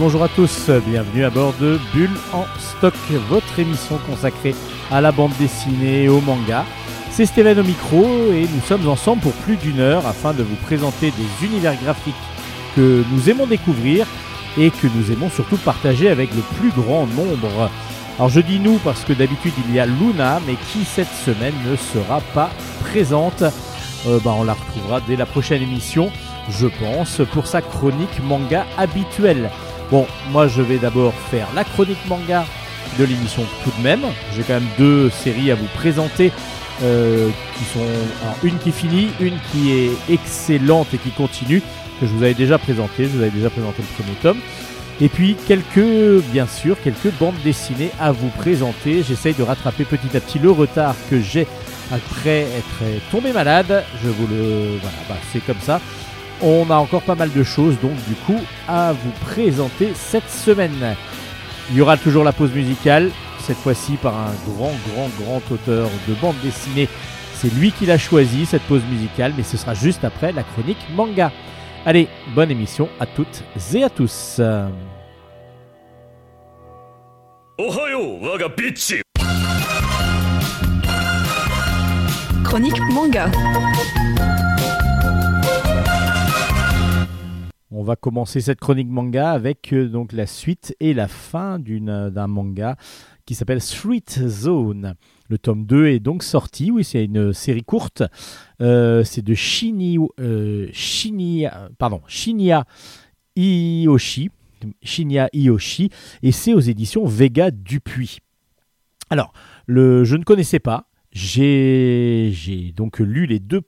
Bonjour à tous, bienvenue à bord de Bulle en stock, votre émission consacrée à la bande dessinée et au manga. C'est Stéphane au micro et nous sommes ensemble pour plus d'une heure afin de vous présenter des univers graphiques que nous aimons découvrir et que nous aimons surtout partager avec le plus grand nombre. Alors je dis nous parce que d'habitude il y a Luna mais qui cette semaine ne sera pas présente. Euh, bah, on la retrouvera dès la prochaine émission je pense, pour sa chronique manga habituelle. Bon, moi je vais d'abord faire la chronique manga de l'émission tout de même. J'ai quand même deux séries à vous présenter. Euh, qui sont une qui finit, une qui est excellente et qui continue, que je vous avais déjà présenté, je vous avais déjà présenté le premier tome. Et puis quelques, bien sûr, quelques bandes dessinées à vous présenter. J'essaye de rattraper petit à petit le retard que j'ai après être tombé malade. Je vous le, voilà, bah, c'est comme ça. On a encore pas mal de choses donc du coup à vous présenter cette semaine. Il y aura toujours la pause musicale, cette fois-ci par un grand, grand, grand auteur de bande dessinée. C'est lui qui l'a choisi, cette pause musicale, mais ce sera juste après la chronique manga. Allez, bonne émission à toutes et à tous. Chronique manga. On va commencer cette chronique manga avec euh, donc la suite et la fin euh, d'un manga qui s'appelle Street Zone. Le tome 2 est donc sorti, oui, c'est une série courte. Euh, c'est de Shini, Shinya, Iyoshi. Shinya Iyoshi, et c'est aux éditions Vega Dupuis. Alors, je ne connaissais pas, j'ai donc lu les deux,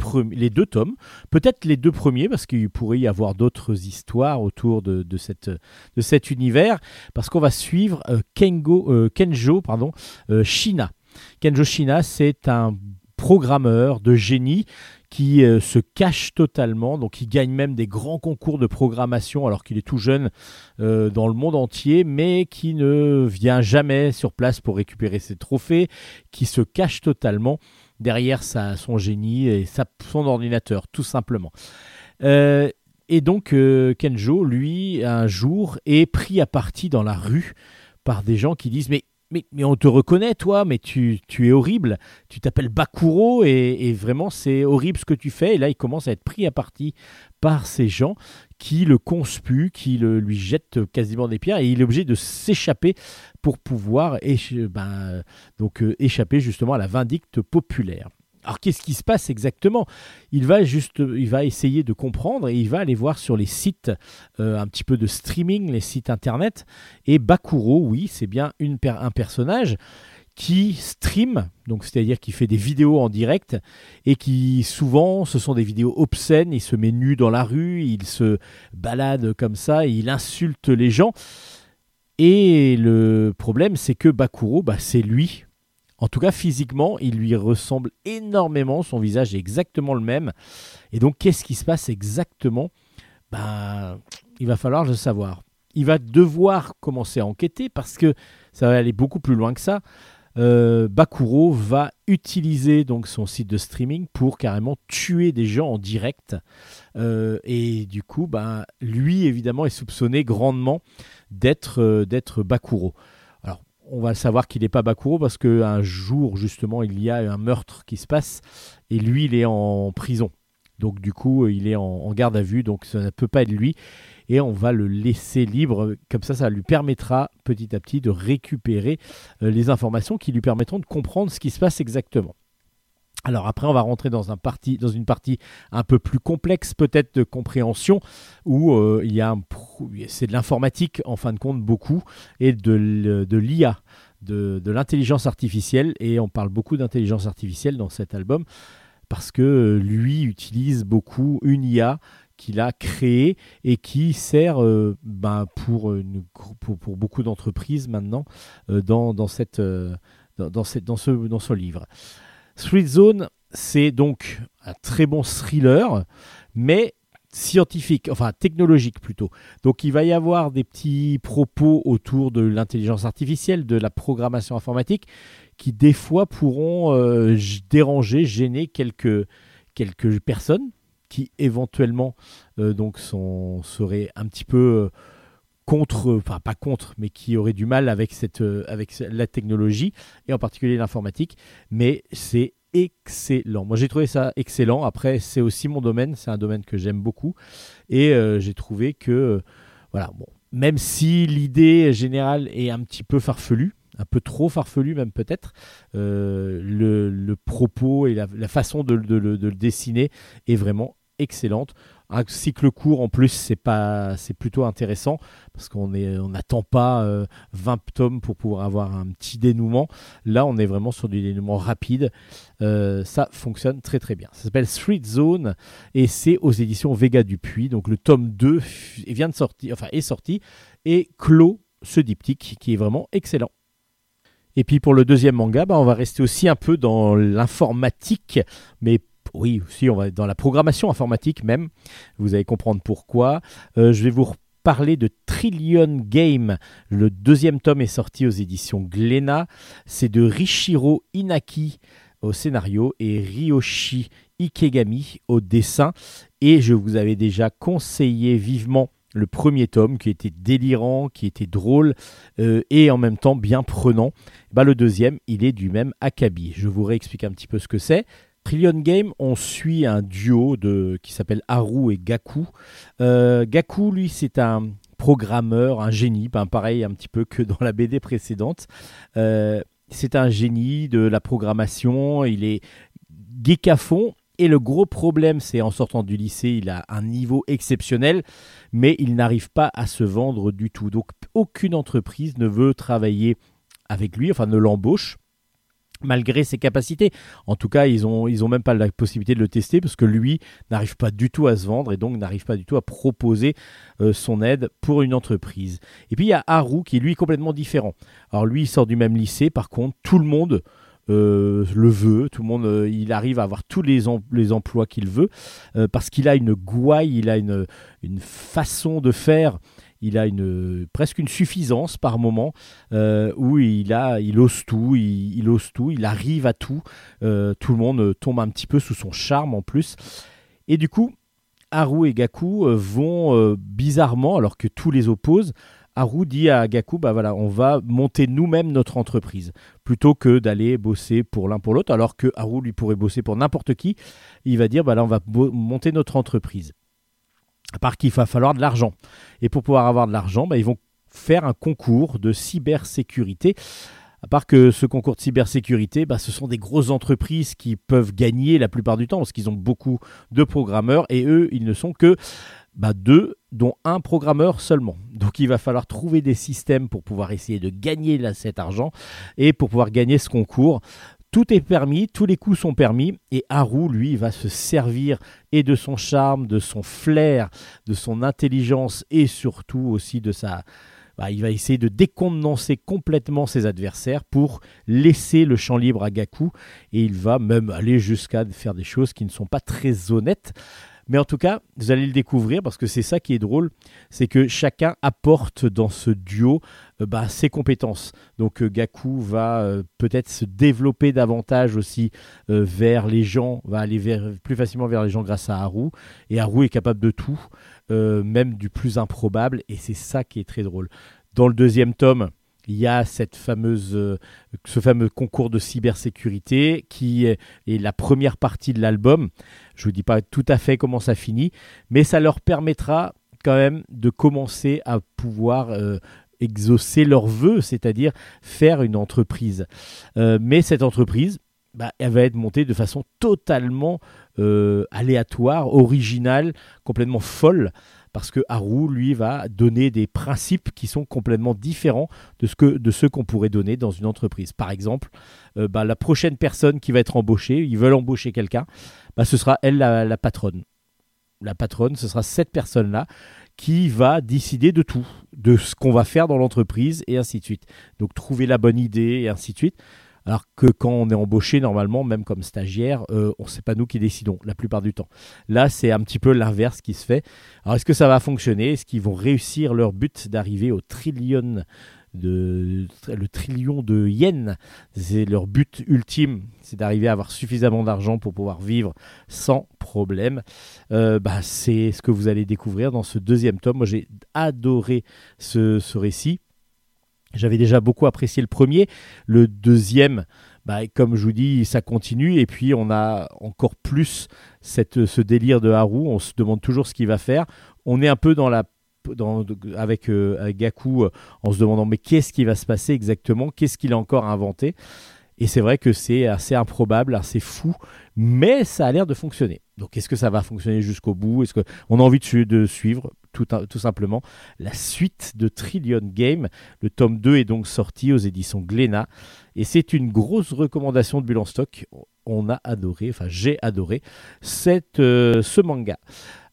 tomes, peut-être les deux premiers, parce qu'il pourrait y avoir d'autres histoires autour de, cet univers, parce qu'on va suivre euh, euh, Kenjo pardon, euh, Shina. Kenjo Shina, c'est un programmeur de génie qui euh, se cache totalement, donc il gagne même des grands concours de programmation alors qu'il est tout jeune euh, dans le monde entier, mais qui ne vient jamais sur place pour récupérer ses trophées, qui se cache totalement derrière son génie et son ordinateur, tout simplement. Euh, et donc Kenjo, lui, un jour, est pris à partie dans la rue par des gens qui disent mais mais, on te reconnaît, toi, mais tu, es horrible. Tu t'appelles Bakuro et, vraiment, c'est horrible ce que tu fais. Et là, il commence à être pris à partie par ces gens qui le conspuent, qui le, lui jettent quasiment des pierres. Et il est obligé de s'échapper pour pouvoir ben, donc, euh, échapper justement à la vindicte populaire. Alors qu'est-ce qui se passe exactement? Il va juste, il va essayer de comprendre et il va aller voir sur les sites euh, un petit peu de streaming, les sites internet. Et Bakuro, oui, c'est bien un personnage qui stream, donc c'est-à-dire qui fait des vidéos en direct et qui souvent ce sont des vidéos obscènes. Il se met nu dans la rue, il se balade comme ça, il insulte les gens. Et le problème, c'est que Bakuro, bah, c'est lui en tout cas, physiquement, il lui ressemble énormément. Son visage est exactement le même. Et donc, qu'est-ce qui se passe exactement? Ben, Il va falloir le savoir. Il va devoir commencer à enquêter parce que ça va aller beaucoup plus loin que ça. Euh, Bakuro va utiliser donc son site de streaming pour carrément tuer des gens en direct. Euh, et du coup, ben, lui, évidemment, est soupçonné grandement d'être euh, d'être Bakuro on va savoir qu'il n'est pas Bakuro parce qu'un jour, justement, il y a un meurtre qui se passe et lui, il est en prison. Donc, du coup, il est en, garde à vue, donc ça ne peut pas être lui. Et on va le laisser libre. Comme ça, ça lui permettra petit à petit de récupérer euh, les informations qui lui permettront de comprendre ce qui se passe exactement. Alors après, on va rentrer dans, une partie un peu plus complexe, peut-être de compréhension, où euh, il y a c'est de l'informatique en fin de compte beaucoup et de, l'IA, de, l'intelligence artificielle. Et on parle beaucoup d'intelligence artificielle dans cet album parce que euh, lui utilise beaucoup une IA qu'il a créée et qui sert euh, ben, pour, beaucoup d'entreprises maintenant dans, dans, dans ce livre. Street Zone, c'est donc un très bon thriller, mais scientifique, enfin technologique plutôt. Donc il va y avoir des petits propos autour de l'intelligence artificielle, de la programmation informatique, qui des fois pourront euh, déranger, gêner quelques, quelques personnes qui éventuellement euh, donc seraient un petit peu contre, enfin pas contre, mais qui auraient du mal avec, cette, avec la technologie, et en particulier l'informatique. Mais c'est excellent. Moi, j'ai trouvé ça excellent. Après, c'est aussi mon domaine. C'est un domaine que j'aime beaucoup. Et j'ai trouvé que, voilà, bon, même si l'idée générale est un petit peu farfelue, un peu trop farfelu même peut-être, euh, le, propos et la, façon de, le dessiner est vraiment excellente. Un cycle court en plus, c'est pas, c'est plutôt intéressant parce qu'on est, on n'attend pas 20 euh, tomes pour pouvoir avoir un petit dénouement. Là, on est vraiment sur du dénouement rapide. Euh, ça fonctionne très très bien. Ça s'appelle Street Zone et c'est aux éditions Vega Dupuis. Donc le tome 2 vient de sortir, enfin est sorti et clôt ce diptyque qui est vraiment excellent. Et puis pour le deuxième manga, bah, on va rester aussi un peu dans l'informatique, mais oui, aussi on va dans la programmation informatique même. Vous allez comprendre pourquoi. Euh, je vais vous parler de Trillion Game. Le deuxième tome est sorti aux éditions Glénat. C'est de Rishiro Inaki au scénario et Ryoshi Ikegami au dessin. Et je vous avais déjà conseillé vivement le premier tome qui était délirant, qui était drôle euh, et en même temps bien prenant. Bah, le deuxième, il est du même acabit. Je vous réexplique un petit peu ce que c'est. Trillion Game, on suit un duo qui s'appelle Haru et Gaku. Euh, Gaku, lui, c'est un programmeur, un génie, ben, pareil un petit peu que dans la BD précédente. Euh, c'est un génie de la programmation, il est geek à fond et le gros problème, c'est en sortant du lycée, il a un niveau exceptionnel, mais il n'arrive pas à se vendre du tout. Donc aucune entreprise ne veut travailler avec lui, enfin ne l'embauche malgré ses capacités. En tout cas, ils n'ont ils ont même pas la possibilité de le tester parce que lui n'arrive pas du tout à se vendre et donc n'arrive pas du tout à proposer euh, son aide pour une entreprise. Et puis il y a Haru qui est lui complètement différent. Alors lui, il sort du même lycée, par contre, tout le monde euh, le veut, tout le monde, euh, il arrive à avoir tous les, les emplois qu'il veut, parce qu'il a une gouaille, il a une, une façon de faire il a presque une suffisance par moment où il, a, il ose tout, il, ose tout, il arrive à tout. tout le monde tombe un petit peu sous son charme en plus. Et du coup, Haru et Gaku vont bizarrement, alors que tous les opposent, Haru dit à Gaku, bah on va monter nous-mêmes notre entreprise, plutôt que d'aller bosser pour l'un pour l'autre, alors que Haru lui pourrait bosser pour n'importe qui, il va dire, bah on va monter notre entreprise. À part qu'il va falloir de l'argent. Et pour pouvoir avoir de l'argent, bah, ils vont faire un concours de cybersécurité. À part que ce concours de cybersécurité, bah, ce sont des grosses entreprises qui peuvent gagner la plupart du temps parce qu'ils ont beaucoup de programmeurs et eux, ils ne sont que bah, deux, dont un programmeur seulement. Donc il va falloir trouver des systèmes pour pouvoir essayer de gagner cet argent et pour pouvoir gagner ce concours. Tout est permis, tous les coups sont permis, et Haru, lui, va se servir et de son charme, de son flair, de son intelligence et surtout aussi de sa, bah, il va essayer de décontenancer complètement ses adversaires pour laisser le champ libre à Gaku et il va même aller jusqu'à faire des choses qui ne sont pas très honnêtes. Mais en tout cas, vous allez le découvrir parce que c'est ça qui est drôle, c'est que chacun apporte dans ce duo bah, ses compétences. Donc euh, Gaku va euh, peut-être se développer davantage aussi vers les gens, va aller plus facilement vers les gens grâce à Haru. Et Haru est capable de tout, même du plus improbable. Et c'est ça qui est très drôle. Dans le deuxième tome, il y a cette fameuse, euh, ce fameux concours de cybersécurité qui est, la première partie de l'album. Je ne vous dis pas tout à fait comment ça finit, mais ça leur permettra quand même de commencer à pouvoir euh, exaucer leurs vœux, c'est-à-dire faire une entreprise. Euh, mais cette entreprise, bah, elle va être montée de façon totalement aléatoire, originale, complètement folle parce que Haru, lui, va donner des principes qui sont complètement différents de, ce ceux qu'on pourrait donner dans une entreprise. Par exemple, euh, bah, la prochaine personne qui va être embauchée, ils veulent embaucher quelqu'un, bah, ce sera elle la, patronne. La patronne, ce sera cette personne-là qui va décider de tout, de ce qu'on va faire dans l'entreprise et ainsi de suite. Donc trouver la bonne idée et ainsi de suite. Alors que quand on est embauché, normalement, même comme stagiaire, euh, on sait pas nous qui décidons la plupart du temps. Là, c'est un petit peu l'inverse qui se fait. Alors, est-ce que ça va fonctionner? Est-ce qu'ils vont réussir leur but d'arriver au trillion de le trillion de yens. C'est leur but ultime, c'est d'arriver à avoir suffisamment d'argent pour pouvoir vivre sans problème. Euh, bah, c'est ce que vous allez découvrir dans ce deuxième tome. Moi, j'ai adoré ce, ce récit. J'avais déjà beaucoup apprécié le premier. Le deuxième, bah, comme je vous dis, ça continue. Et puis, on a encore plus cette, ce délire de Haru. On se demande toujours ce qu'il va faire. On est un peu dans la euh, avec, Gaku euh, en se demandant mais qu'est-ce qui va se passer exactement? Qu'est-ce qu'il a encore inventé Et c'est vrai que c'est assez improbable, assez fou, mais ça a l'air de fonctionner. Donc est-ce que ça va fonctionner jusqu'au bout? Est-ce a envie de, suivre tout, simplement la suite de Trillion Game Le tome 2 est donc sorti aux éditions Glénat et c'est une grosse recommandation de Bulle Stock. On a adoré, enfin j'ai adoré cette, euh, ce manga.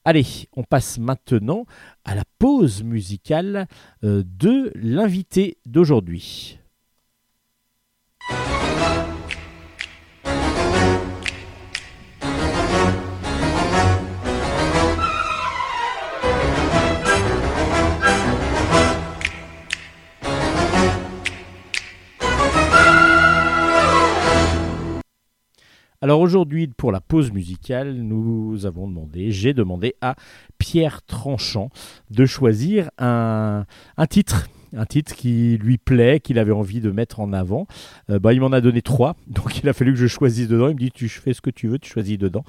Allez, on passe maintenant à la pause musicale euh, de l'invité d'aujourd'hui. Alors aujourd'hui, pour la pause musicale, nous avons demandé, j'ai demandé à Pierre Tranchant de choisir un, titre un titre qui lui plaît, qu'il avait envie de mettre en avant. Euh, bah, il m'en a donné trois, donc il a fallu que je choisisse dedans. Il me dit tu fais ce que tu veux, tu choisis dedans.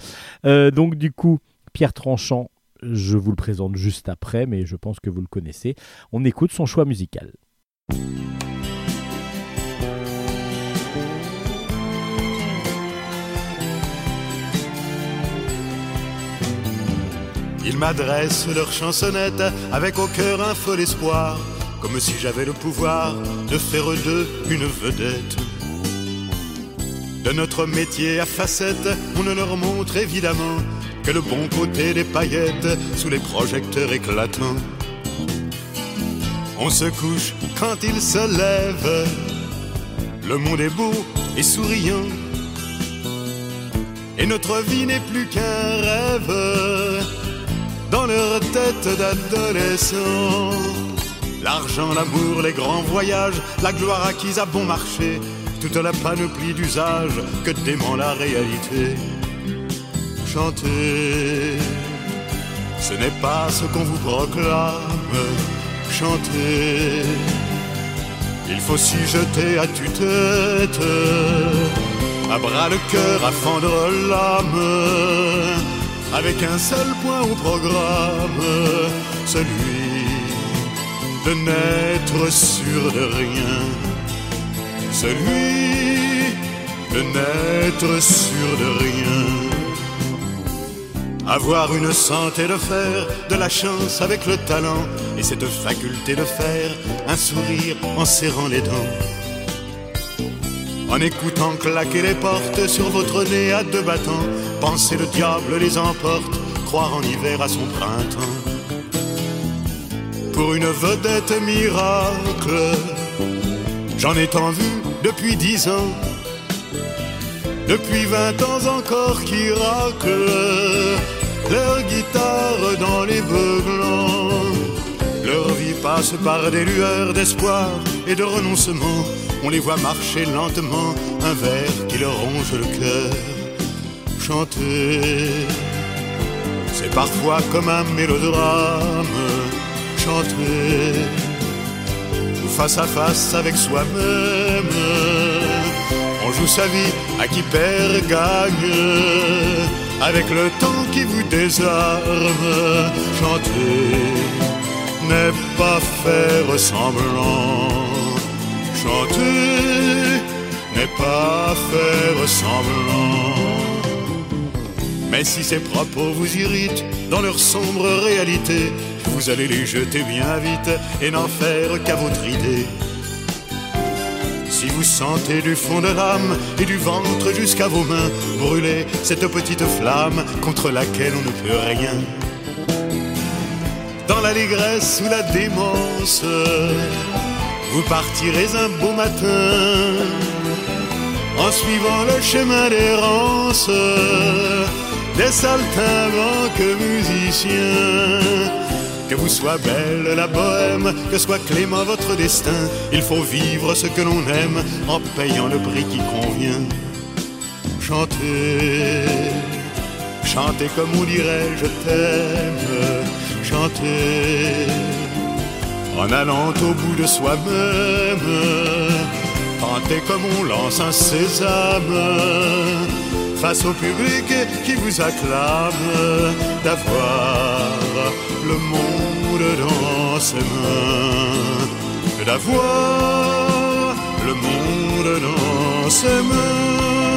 Euh, donc du coup, Pierre Tranchant, je vous le présente juste après, mais je pense que vous le connaissez. On écoute son choix musical. Ils m'adressent leur chansonnette avec au cœur un fol espoir, comme si j'avais le pouvoir de faire d'eux une vedette. De notre métier à facettes, on ne leur montre évidemment que le bon côté des paillettes sous les projecteurs éclatants. On se couche quand ils se lèvent, le monde est beau et souriant. Et notre vie n'est plus qu'un rêve dans leur tête d'adolescents. L'argent, l'amour, les grands voyages, la gloire acquise à bon marché, toute la panoplie d'usage que dément la réalité. Chanter, ce n'est pas ce qu'on vous proclame. Chanter, il faut s'y jeter à tue-tête, à bras le cœur, à fendre l'âme avec un seul point au programme, celui de n'être sûr de rien, celui de n'être sûr de rien. Avoir une santé de fer, de la chance avec le talent, et cette faculté de faire un sourire en serrant les dents. En écoutant claquer les portes sur votre nez à deux battants, penser le diable les emporte, croire en hiver à son printemps. Pour une vedette miracle, j'en ai tant vu depuis dix ans, depuis vingt ans encore qui raclent leur guitare dans les beuglants. Leur vie passe par des lueurs d'espoir et de renoncement on les voit marcher lentement, un verre qui leur ronge le cœur. Chanter, c'est parfois comme un mélodrame. Chanter, face à face avec soi-même. On joue sa vie à qui perd gagne, avec le temps qui vous désarme. Chanter n'est pas faire semblant Chanter n'est pas faire semblant. Mais si ces propos vous irritent dans leur sombre réalité, vous allez les jeter bien vite et n'en faire qu'à votre idée. Si vous sentez du fond de l'âme et du ventre jusqu'à vos mains brûler cette petite flamme contre laquelle on ne peut rien, dans l'allégresse ou la démence, vous partirez un beau matin en suivant le chemin d'errance des saltimbanques musiciens. Que vous soit belle la bohème, que soit clément votre destin, il faut vivre ce que l'on aime en payant le prix qui convient. Chantez, chantez comme on dirait je t'aime, chantez en allant au bout de soi-même, chantez comme on lance un sésame face au public qui vous acclame d'avoir le monde dans ses mains, d'avoir le monde dans ses mains.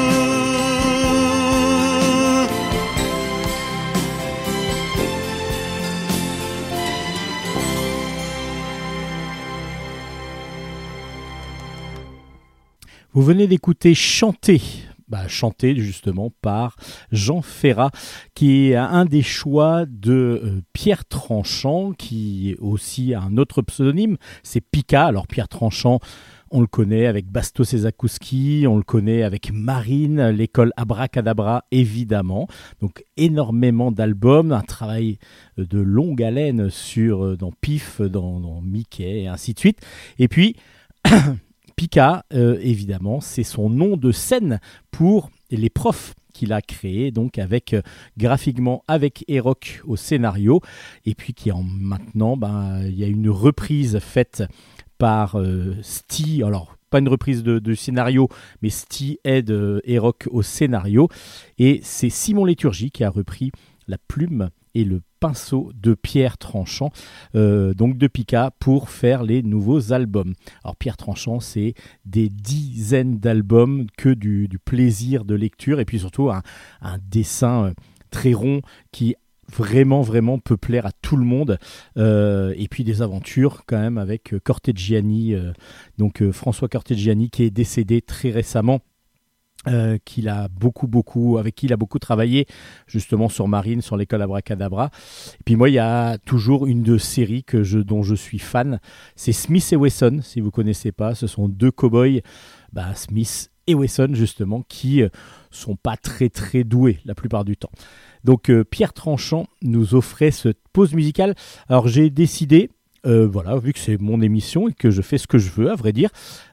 Vous venez d'écouter Chanter bah, chanté justement par Jean Ferrat, qui est un des choix de euh, Pierre Tranchant, qui aussi a un autre pseudonyme, c'est Pika. Alors Pierre Tranchant, on le connaît avec Bastos et Zakouski, on le connaît avec Marine, l'école Abracadabra évidemment. Donc énormément d'albums, un travail de longue haleine sur euh, dans Pif, dans, dans Mickey et ainsi de suite. Et puis Pika, euh, évidemment, c'est son nom de scène pour les profs qu'il a créé donc avec euh, graphiquement avec Eroc au scénario et puis qui en maintenant ben, il y a une reprise faite par euh, alors pas une reprise de, scénario mais Sty aide Eroc au scénario et c'est Simon Léturgie qui a repris la plume et le pinceau de Pierre Tranchant, euh, donc de Pika, pour faire les nouveaux albums. Alors Pierre Tranchant, c'est des dizaines d'albums que du, plaisir de lecture et puis surtout un, dessin euh, très rond qui vraiment vraiment peut plaire à tout le monde euh, et puis des aventures quand même avec Corteggiani donc François Corteggiani qui est décédé très récemment euh, qu'il beaucoup, beaucoup, avec qui il a beaucoup travaillé, justement sur Marine, sur l'école Abracadabra. Et puis moi, il y a toujours une de séries que je, dont je suis fan, c'est Smith et Wesson, si vous connaissez pas. Ce sont deux cowboys, bah, Smith et Wesson, justement, qui euh, sont pas très, très doués la plupart du temps. Donc euh, Pierre Tranchant nous offrait cette pause musicale. Alors j'ai décidé, euh, voilà, vu que c'est mon émission et que je fais ce que je veux, à vrai dire,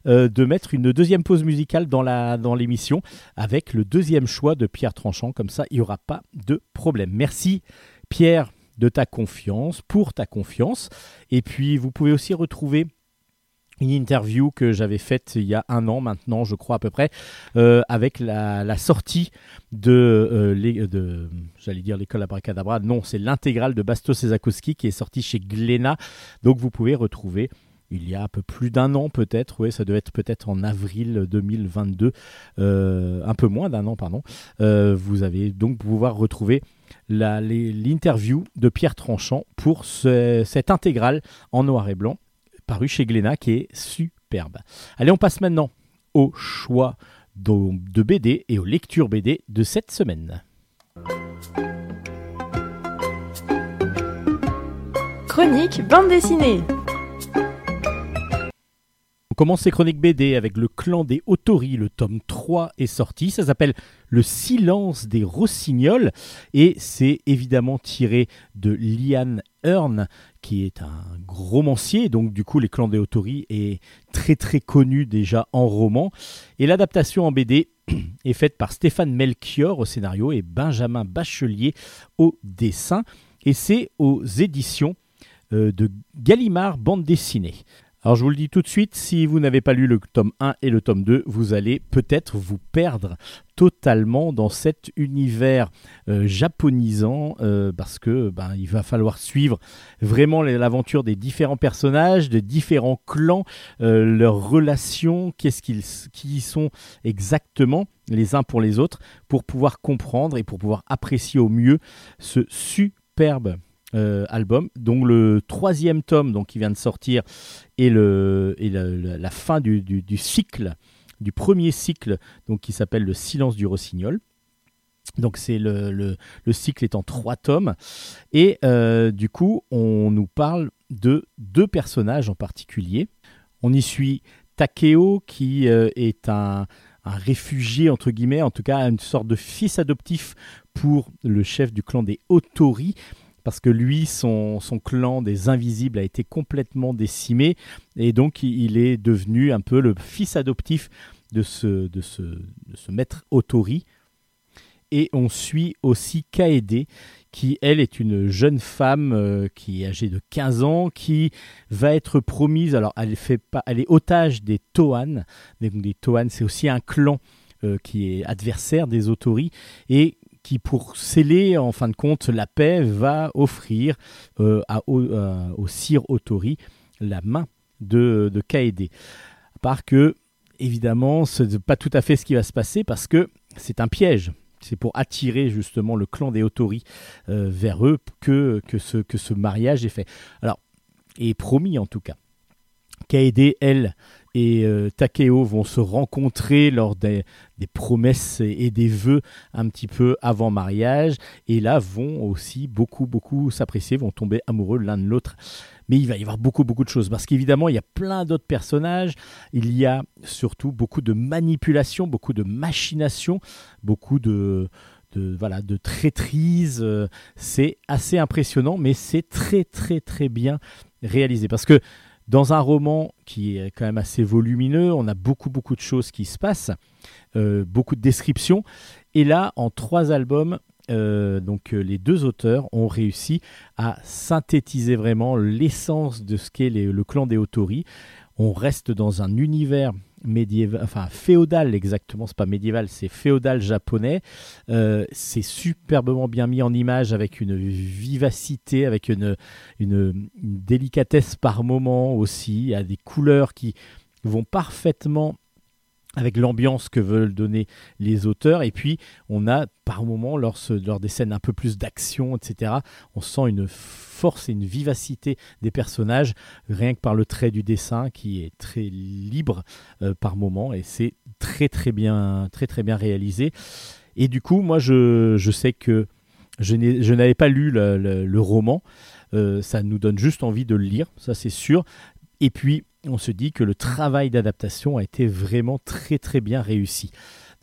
euh, de mettre une deuxième pause musicale dans, la, dans l'émission avec le deuxième choix de Pierre Tranchant. Comme ça, il n'y aura pas de problème. Merci Pierre de ta confiance, pour ta confiance. Et puis, vous pouvez aussi retrouver une interview que j'avais faite il y a un an maintenant, je crois à peu près, euh, avec la, sortie de, euh, de j'allais l'école Abracadabra, non, c'est l'intégrale de Bastos Zakowski qui est sortie chez Glénat. Donc vous pouvez retrouver il y a un peu plus d'un an peut-être, oui, ça devait être peut-être en avril 2022, euh, un peu moins d'un an, pardon. vous allez donc pouvoir retrouver l'interview de Pierre Tranchant pour cette intégrale en noir et blanc paru chez Glénat qui est superbe. Allez, on passe maintenant au choix de, BD et aux lectures BD de cette semaine. Chronique bande dessinée commence ces chroniques BD avec le clan des Autori. Le tome 3 est sorti. Ça s'appelle Le silence des rossignols. Et c'est évidemment tiré de Lian Hearn, qui est un romancier. Donc, du coup, les clans des Autori est très très connu déjà en roman. Et l'adaptation en BD est faite par Stéphane Melchior au scénario et Benjamin Bachelier au dessin. Et c'est aux éditions euh, de Gallimard Bande dessinée. Alors je vous le dis tout de suite, si vous n'avez pas lu le tome 1 et le tome 2, vous allez peut-être vous perdre totalement dans cet univers euh, japonisant euh, parce que ben, il va falloir suivre vraiment l'aventure des différents personnages, des différents clans, euh, leurs relations, qu'est-ce qu'ils qui sont exactement les uns pour les autres pour pouvoir comprendre et pour pouvoir apprécier au mieux ce superbe euh, album, dont le troisième tome donc, qui vient de sortir est, le, la, fin du, cycle, du premier cycle donc, qui s'appelle Le silence du rossignol. Donc c'est le, le, cycle est en trois tomes et euh, du coup on nous parle de deux personnages en particulier. On y suit Takeo qui euh, est un, un, réfugié entre guillemets, en tout cas une sorte de fils adoptif pour le chef du clan des Otori parce que lui, son, clan des Invisibles a été complètement décimé, et donc il est devenu un peu le fils adoptif de ce, maître Otori. Et on suit aussi Kaede, qui elle est une jeune femme euh, qui est âgée de 15 ans, qui va être promise, alors elle, fait pas, elle est otage des Toan, des, des Toan c'est aussi un clan euh, qui est adversaire des Otori, et qui pour sceller en fin de compte la paix va offrir euh, à, au, sire Otori la main de, de Kaede. À part que, évidemment, ce n'est pas tout à fait ce qui va se passer parce que c'est un piège c'est pour attirer justement le clan des Otori euh, vers eux que, ce, que ce mariage est fait. Alors, est promis en tout cas. Kaede, elle, et euh, Takeo vont se rencontrer lors des, promesses et, des vœux un petit peu avant mariage, et là vont aussi beaucoup, beaucoup s'apprécier, vont tomber amoureux l'un de l'autre mais il va y avoir beaucoup, beaucoup de choses. Parce qu'évidemment, il y a plein d'autres personnages. Il y a surtout beaucoup de manipulation, beaucoup de machination, beaucoup de, voilà, de traîtrise. C'est assez impressionnant, mais c'est très, très, très bien réalisé. Parce que dans un roman qui est quand même assez volumineux, on a beaucoup, beaucoup de choses qui se passent, euh, beaucoup de descriptions. Et là, en trois albums, euh, donc euh, les deux auteurs ont réussi à synthétiser vraiment l'essence de ce qu'est le clan des Otori. On reste dans un univers enfin féodal exactement, c'est pas médiéval, c'est féodal japonais. Euh, c'est superbement bien mis en image avec une vivacité, avec une, une, délicatesse par moment aussi. A des couleurs qui vont parfaitement avec l'ambiance que veulent donner les auteurs. Et puis, on a par moments, lors, lors des scènes un peu plus d'action, etc., on sent une force et une vivacité des personnages, rien que par le trait du dessin qui est très libre euh, par moments. Et c'est très, très bien, très, très bien réalisé. Et du coup, moi, je, je sais que je n'avais pas lu le, roman. Euh, ça nous donne juste envie de le lire, ça c'est sûr. Et puis, on se dit que le travail d'adaptation a été vraiment très très bien réussi.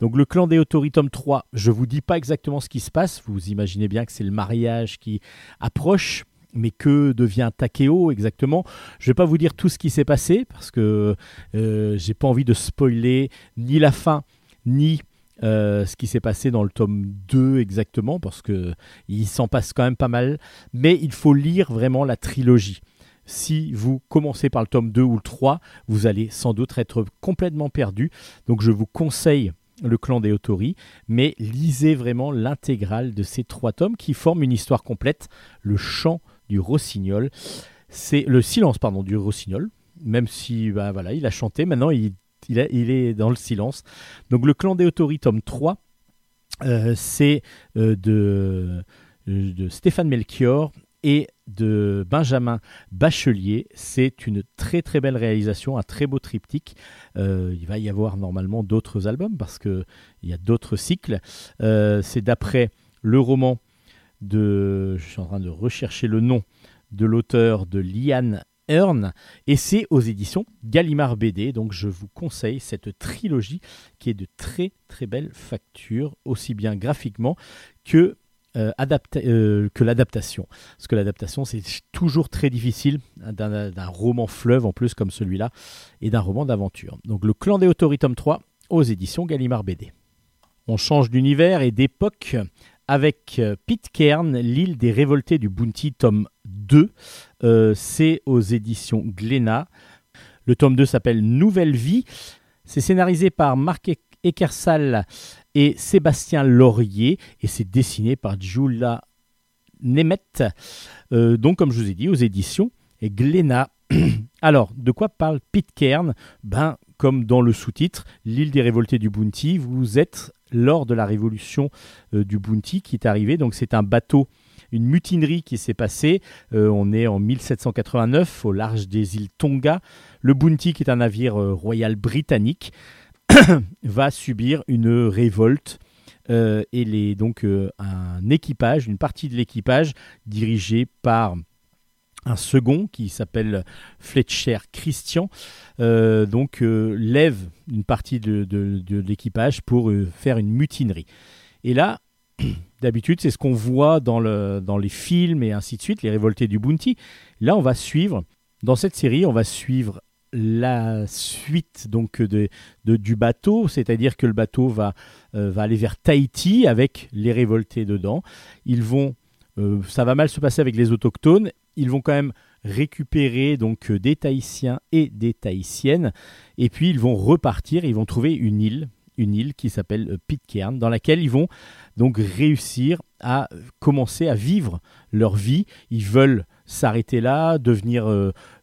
Donc le clan des Otori tome 3, je vous dis pas exactement ce qui se passe, vous imaginez bien que c'est le mariage qui approche, mais que devient Takeo exactement? Je vais pas vous dire tout ce qui s'est passé parce que euh, j'ai pas envie de spoiler ni la fin ni euh, ce qui s'est passé dans le tome 2 exactement parce que il s'en passe quand même pas mal, mais il faut lire vraiment la trilogie si vous commencez par le tome 2 ou le 3, vous allez sans doute être complètement perdu. Donc je vous conseille le clan des Otori, mais lisez vraiment l'intégrale de ces trois tomes qui forment une histoire complète, le chant du rossignol, c'est le silence pardon du rossignol, même si bah, voilà, il a chanté, maintenant il, est dans le silence. Donc le clan des Otori tome 3, euh, c'est euh, de, de Stéphane Melchior et de Benjamin Bachelier. C'est une très très belle réalisation, un très beau triptyque. Euh, il va y avoir normalement d'autres albums parce qu'il y a d'autres cycles. Euh, c'est d'après le roman de... Je suis en train de rechercher le nom de l'auteur de Liane Hearn et c'est aux éditions Gallimard BD. Donc je vous conseille cette trilogie qui est de très très belle facture, aussi bien graphiquement que euh, euh, que l'adaptation. Parce que l'adaptation, c'est toujours très difficile d'un roman fleuve en plus comme celui-là, et d'un roman d'aventure. Donc le clan des Autori tome 3 aux éditions Gallimard BD. On change d'univers et d'époque avec euh, Pitcairn, l'île des révoltés du Bounty, tome 2. c'est aux éditions Glénat. Le tome 2 s'appelle Nouvelle Vie. C'est scénarisé par Marc Eckersall et Sébastien Laurier, et c'est dessiné par Julia Nemeth, euh, donc comme je vous ai dit, aux éditions Glénat. Alors, de quoi parle Pitcairn Ben, comme dans le sous-titre, l'île des révoltés du Bounty, vous êtes lors de la révolution euh, du Bounty qui est arrivée, donc c'est un bateau une mutinerie qui s'est passée. Euh, on est en 1789 au large des îles Tonga. Le Bounty, qui est un navire royal britannique, va subir une révolte euh, et les, donc euh, un équipage, une partie de l'équipage dirigé par un second qui s'appelle Fletcher Christian, euh, donc lève une partie de, de l'équipage pour faire une mutinerie. Et là, D'habitude, c'est ce qu'on voit dans, le, dans les films et ainsi de suite, les révoltés du Bounty. Là, on va suivre, dans cette série, on va suivre la suite donc de, du bateau, c'est-à-dire que le bateau va, euh, va aller vers Tahiti avec les révoltés dedans. Ils vont, euh, ça va mal se passer avec les autochtones. Ils vont quand même récupérer donc euh, des Tahitiens et des Tahitiennes, et puis ils vont repartir. Ils vont trouver une île, une île qui s'appelle Pitcairn, dans laquelle ils vont donc réussir à commencer à vivre leur vie. Ils veulent s'arrêter là, devenir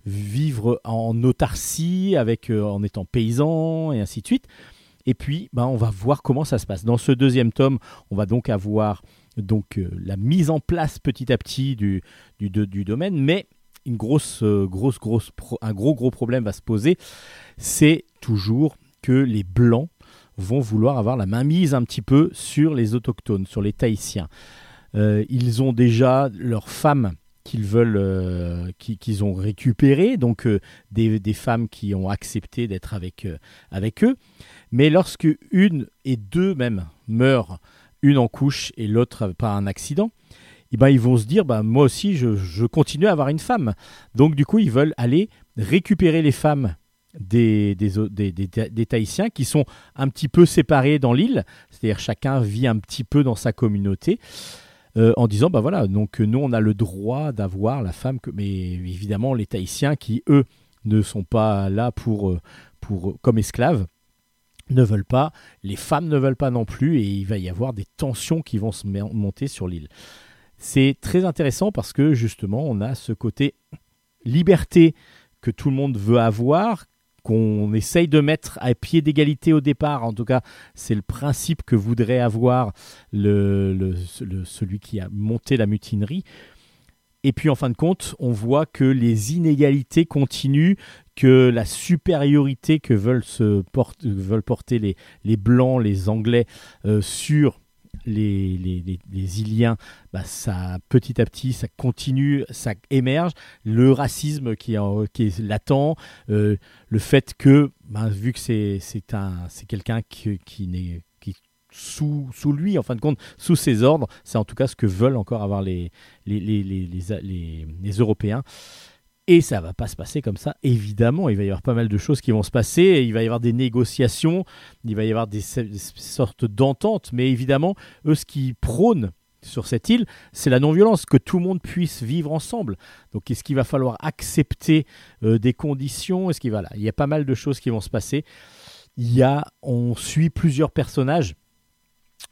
vivre en autarcie, avec, euh, en étant paysan, et ainsi de suite. Et puis, ben, on va voir comment ça se passe. Dans ce deuxième tome, on va donc avoir donc, euh, la mise en place petit à petit du, du, domaine, mais une grosse, euh, grosse, grosse un gros, gros problème va se poser. C'est toujours que les Blancs vont vouloir avoir la main mise un petit peu sur les autochtones, sur les Tahitiens. ils ont déjà leurs femmes qu'ils veulent, euh, qu'ils ont récupéré, donc euh, des, femmes qui ont accepté d'être avec, euh, avec eux. Mais lorsque une et deux même meurent, une en couche et l'autre par un accident, eh ben, ils vont se dire, bah, moi aussi, je, continue à avoir une femme. Donc du coup, ils veulent aller récupérer les femmes des, des, des, des, Tahitiens qui sont un petit peu séparés dans l'île, c'est-à-dire chacun vit un petit peu dans sa communauté. Euh, en disant bah voilà, donc nous on a le droit d'avoir la femme, que, mais évidemment les Tahitiens qui eux ne sont pas là pour, euh, pour comme esclaves ne veulent pas, les femmes ne veulent pas non plus, et il va y avoir des tensions qui vont se monter sur l'île. C'est très intéressant parce que justement on a ce côté liberté que tout le monde veut avoir, qu'on essaye de mettre à pied d'égalité au départ. En tout cas, c'est le principe que voudrait avoir celui qui a monté la mutinerie. Et puis en fin de compte, on voit que les inégalités continuent, que la supériorité que veulent, porter les, les Blancs, les Anglais euh, sur les, les, les, Iliens, bah, ça, petit à petit, ça continue, ça émerge. Le racisme qui est, latent, euh, le fait que, bah, vu que c'est quelqu'un qui, qui n'est sous, sous lui, en fin de compte, sous ses ordres, c'est en tout cas ce que veulent encore avoir les, les, les, les Européens. Et ça va pas se passer comme ça, évidemment. Il va y avoir pas mal de choses qui vont se passer. Il va y avoir des négociations, il va y avoir des, sortes d'ententes. Mais évidemment, eux, ce qui prônent sur cette île, c'est la non-violence, que tout le monde puisse vivre ensemble. Donc, est-ce qu'il va falloir accepter euh, des conditions? Est-ce qu'il va là Il y a pas mal de choses qui vont se passer. Il y a, on suit plusieurs personnages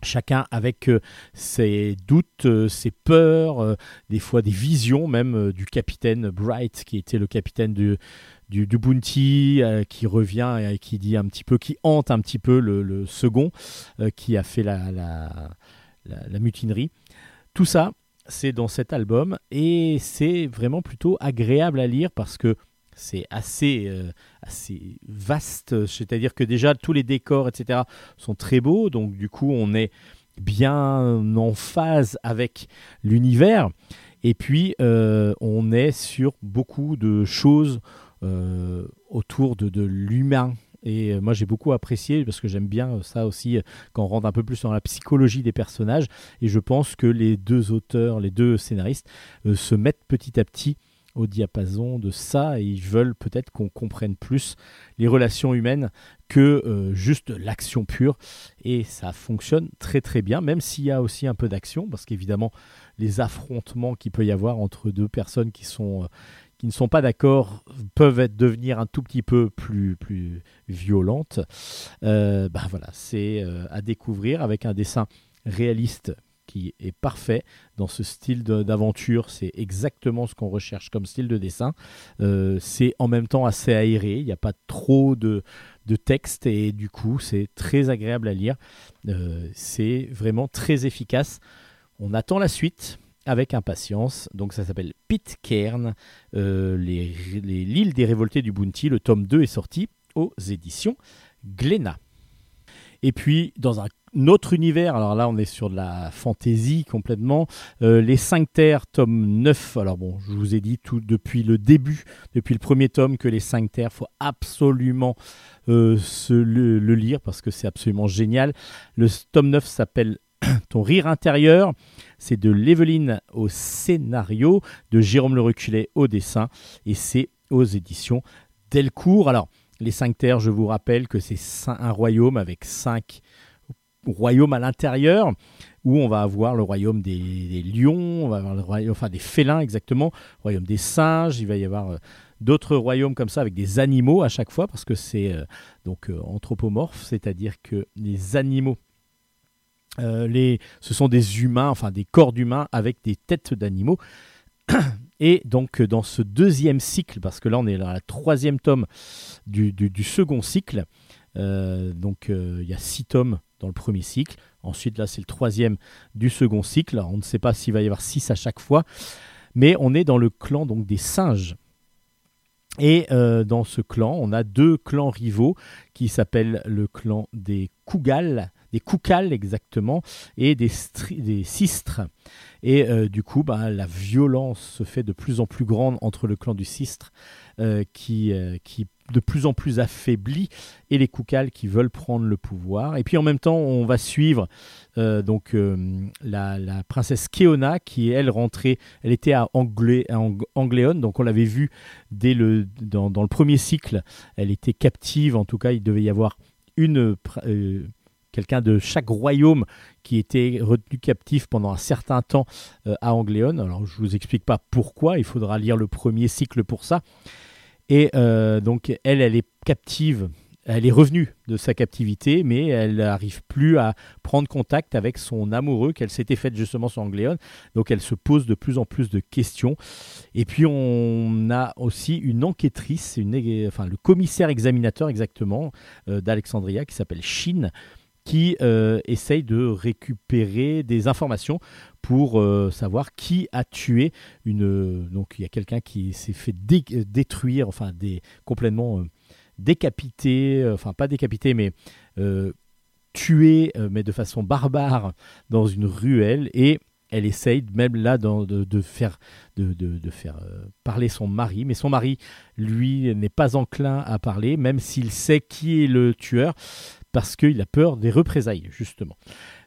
chacun avec euh, ses doutes, euh, ses peurs, euh, des fois des visions même du capitaine Bright qui était le capitaine du, du, Bounty, qui revient et qui dit un petit peu, qui hante un petit peu le, second qui a fait la, la, mutinerie. Tout ça, c'est dans cet album et c'est vraiment plutôt agréable à lire parce que c'est assez, euh, assez vaste, c'est-à-dire que déjà tous les décors, etc., sont très beaux, donc du coup on est bien en phase avec l'univers, et puis euh, on est sur beaucoup de choses euh, autour de, de l'humain. Et moi j'ai beaucoup apprécié parce que j'aime bien ça aussi quand on rentre un peu plus dans la psychologie des personnages. Et je pense que les deux auteurs, les deux scénaristes se mettent petit à petit au diapason de ça et ils veulent peut-être qu'on comprenne plus les relations humaines que euh, juste l'action pure et ça fonctionne très très bien même s'il y a aussi un peu d'action parce qu'évidemment les affrontements qu'il peut y avoir entre deux personnes qui sont euh, qui ne sont pas d'accord peuvent être, devenir un tout petit peu plus, plus violentes. Ben voilà, c'est à découvrir avec un dessin réaliste est parfait dans ce style d'aventure. C'est exactement ce qu'on recherche comme style de dessin. Euh, c'est en même temps assez aéré, il n'y a pas trop de, de texte et du coup c'est très agréable à lire. Euh, c'est vraiment très efficace. On attend la suite avec impatience. Donc ça s'appelle Pitcairn, euh, l'île des révoltés du Bounty. Le tome 2 est sorti aux éditions Glénat. Et puis, dans un autre univers, alors là, on est sur de la fantaisie complètement. Euh, les 5 terres, tome 9. Alors bon, je vous ai dit tout depuis le début, depuis le premier tome, que les 5 terres, faut absolument euh, le, lire parce que c'est absolument génial. Le tome 9 s'appelle Ton rire intérieur, c'est de l'Evelyne au scénario, de Jérôme Le Reculé au dessin, et c'est aux éditions Delcourt. Alors, les cinq terres, je vous rappelle que c'est un royaume avec cinq royaumes à l'intérieur, où on va avoir le royaume des, lions, on va avoir le royaume, enfin des félins exactement, le royaume des singes, il va y avoir euh, d'autres royaumes comme ça avec des animaux à chaque fois, parce que c'est euh, donc euh, anthropomorphe, c'est-à-dire que les animaux les, ce sont des humains, enfin des corps d'humains avec des têtes d'animaux. Et donc dans ce deuxième cycle, parce que là on est dans la troisième tome du, second cycle, euh, donc euh, il y a six tomes dans le premier cycle, ensuite là c'est le troisième du second cycle, on ne sait pas s'il va y avoir six à chaque fois, mais on est dans le clan donc des singes. Et euh, dans ce clan, on a deux clans rivaux qui s'appellent le clan des Kougal, des Koukal exactement, et des, des Sistres. Et euh, du coup, bah, la violence se fait de plus en plus grande entre le clan du Sistre, euh, qui, euh, qui de plus en plus affaibli, et les Koukal qui veulent prendre le pouvoir. Et puis en même temps, on va suivre donc la, la, princesse Keona, qui elle rentrait, elle était à, Anglé, Angléon, donc on l'avait vu dès le, dans, dans, le premier cycle, elle était captive, en tout cas il devait y avoir une quelqu'un de chaque royaume qui était retenu captif pendant un certain temps euh, à Angléon. Alors je ne vous explique pas pourquoi, il faudra lire le premier cycle pour ça. Et euh, donc elle, elle est captive, elle est revenue de sa captivité, mais elle n'arrive plus à prendre contact avec son amoureux qu'elle s'était faite justement sur Angléon. Donc elle se pose de plus en plus de questions. Et puis on a aussi une enquêtrice, le commissaire examinateur exactement euh, d'Alexandria qui s'appelle Shin qui euh, essaye de récupérer des informations pour euh, savoir qui a tué une. Donc il y a quelqu'un qui s'est fait détruire, enfin complètement euh, décapité, enfin pas décapité, mais tué, mais de façon barbare dans une ruelle et elle essaye même là de faire parler son mari, mais son mari, lui, n'est pas enclin à parler, même s'il sait qui est le tueur parce qu'il a peur des représailles, justement.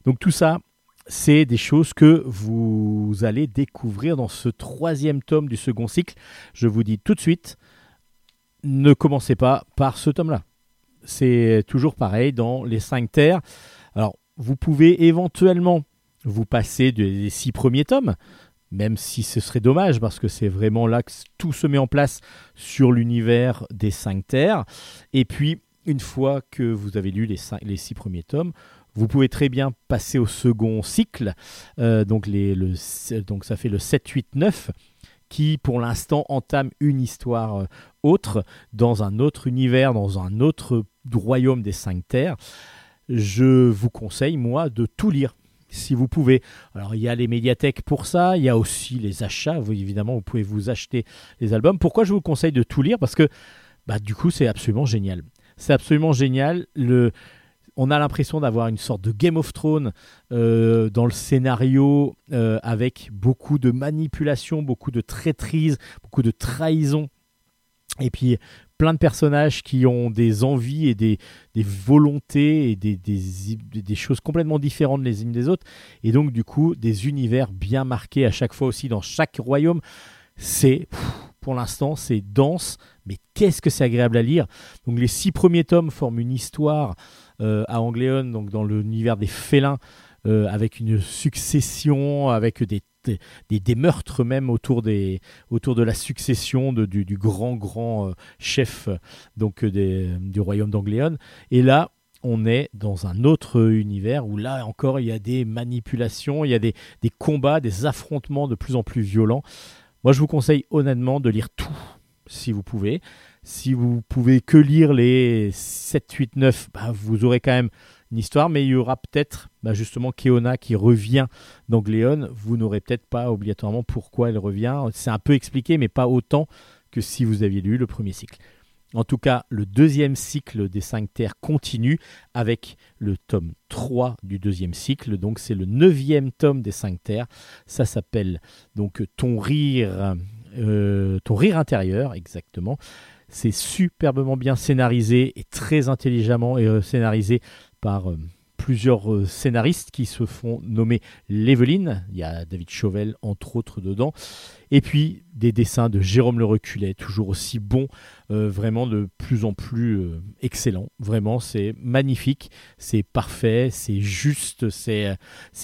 Donc tout ça, c'est des choses que vous allez découvrir dans ce troisième tome du second cycle. Je vous dis tout de suite, ne commencez pas par ce tome-là. C'est toujours pareil dans les cinq terres. Alors, vous pouvez éventuellement vous passer des six premiers tomes, même si ce serait dommage parce que c'est vraiment là que tout se met en place sur l'univers des cinq terres. Et puis, une fois que vous avez lu les, les six premiers tomes, vous pouvez très bien passer au second cycle, euh, donc, les, le, donc ça fait le 7, 8, 9, qui pour l'instant entame une histoire euh, autre, dans un autre univers, dans un autre royaume des cinq terres. Je vous conseille, moi, de tout lire si vous pouvez. Alors il y a les médiathèques pour ça, il y a aussi les achats, vous, évidemment vous pouvez vous acheter les albums. Pourquoi je vous conseille de tout lire? Parce que bah, du coup c'est absolument génial. C'est absolument génial. On a l'impression d'avoir une sorte de Game of Thrones euh, dans le scénario euh, avec beaucoup de manipulation, beaucoup de traîtrise, beaucoup de trahison. Et puis plein de personnages qui ont des envies et des, volontés et des, des, choses complètement différentes les unes des autres. Et donc du coup des univers bien marqués à chaque fois aussi dans chaque royaume. C'est pour l'instant, c'est dense, mais qu'est-ce que c'est agréable à lire? Donc les six premiers tomes forment une histoire euh, à Angléon, donc dans l'univers des félins, euh, avec une succession, avec des, des, meurtres même autour, des, autour de la succession du, grand, grand euh, chef donc, du royaume d'Angléon. Et là, on est dans un autre univers où là encore il y a des manipulations, il y a des, des combats, des affrontements de plus en plus violents. Moi, je vous conseille honnêtement de lire tout, si vous pouvez. Si vous pouvez que lire les 7, 8, 9, vous aurez quand même une histoire, mais il y aura peut-être bah, justement Keona qui revient dans Gléon. Vous n'aurez peut-être pas obligatoirement pourquoi elle revient. C'est un peu expliqué, mais pas autant que si vous aviez lu le premier cycle. En tout cas, le deuxième cycle des cinq terres continue avec le tome 3 du deuxième cycle. Donc c'est le neuvième tome des cinq terres. Ça s'appelle donc Ton rire, euh, ton rire intérieur, exactement. C'est superbement bien scénarisé et très intelligemment euh, scénarisé par euh, plusieurs scénaristes qui se font nommer l'Eveline. Il y a David Chauvel, entre autres, dedans. Et puis des dessins de Jérôme Le Reculet, toujours aussi bons, vraiment de plus en plus excellents. Vraiment, c'est magnifique, c'est parfait, c'est juste, c'est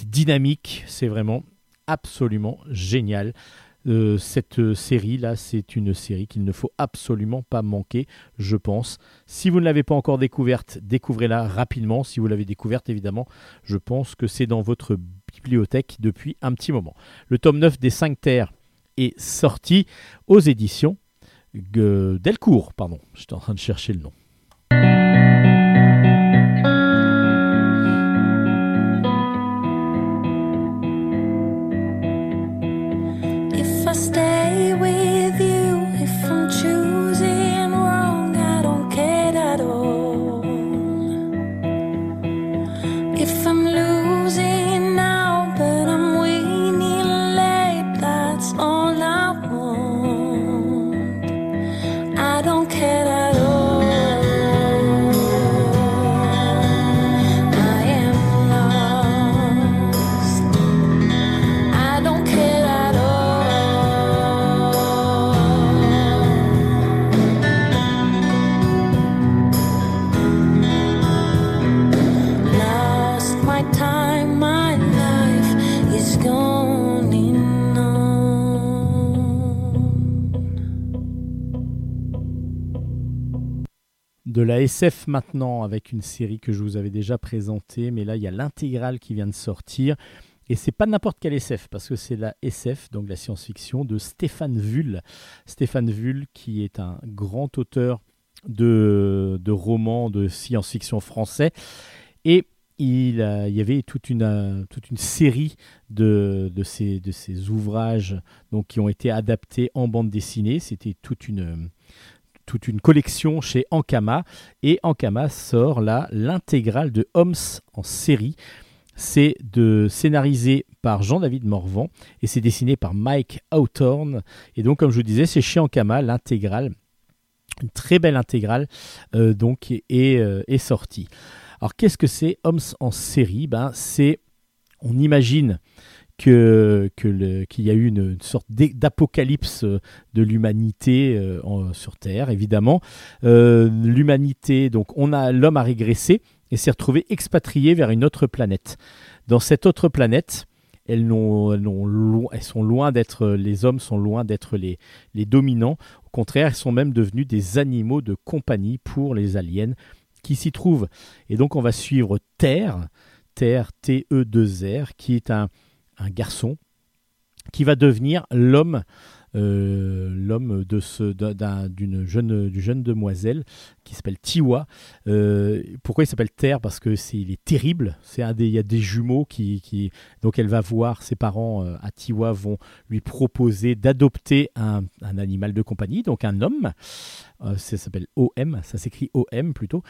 dynamique, c'est vraiment absolument génial. Euh, cette série-là, c'est une série qu'il ne faut absolument pas manquer, je pense. Si vous ne l'avez pas encore découverte, découvrez-la rapidement. Si vous l'avez découverte, évidemment, je pense que c'est dans votre bibliothèque depuis un petit moment. Le tome 9 des 5 terres est sorti aux éditions Delcourt. Pardon, j'étais en train de chercher le nom. De la SF maintenant avec une série que je vous avais déjà présentée, mais là il y a l'intégrale qui vient de sortir. Et c'est pas n'importe quelle SF, parce que c'est la SF, donc la science-fiction, de Stéphane Vull. Stéphane Vull, qui est un grand auteur de, de romans de science-fiction français. Et il, y avait toute une, toute une série de, de, ces, de ces ouvrages donc, qui ont été adaptés en bande dessinée. C'était toute une, toute une collection chez Ankama. Et Ankama sort là l'intégrale de Homs en série. C'est de scénarisé par Jean-David Morvan et c'est dessiné par Mike Hawthorne. Et donc, comme je vous disais, c'est chez Ankama l'intégrale, une très belle intégrale, euh, donc est, euh, est sortie. Alors, qu'est-ce que c'est Homs en série? Ben, c'est, on imagine que, qu'il y a eu une, sorte d'apocalypse de l'humanité euh, sur Terre, évidemment. Euh, l'humanité, donc on a l'homme a régressé et s'est retrouvé expatrié vers une autre planète. Dans cette autre planète, elles, elles sont loin d'être, les hommes sont loin d'être les, les dominants. Au contraire, elles sont même devenus des animaux de compagnie pour les aliens qui s'y trouvent. Et donc on va suivre Terre, Terre T-E-2-R, qui est un, un garçon qui va devenir l'homme euh, l'homme de ce d'une jeune jeune demoiselle qui s'appelle Tiwa. Euh, pourquoi il s'appelle Terre? Parce que c'est il est terrible. C'est un des il y a des jumeaux qui, qui donc elle va voir ses parents euh, à Tiwa vont lui proposer d'adopter un, un, animal de compagnie donc un homme. ça s'appelle OM, ça s'écrit OM plutôt.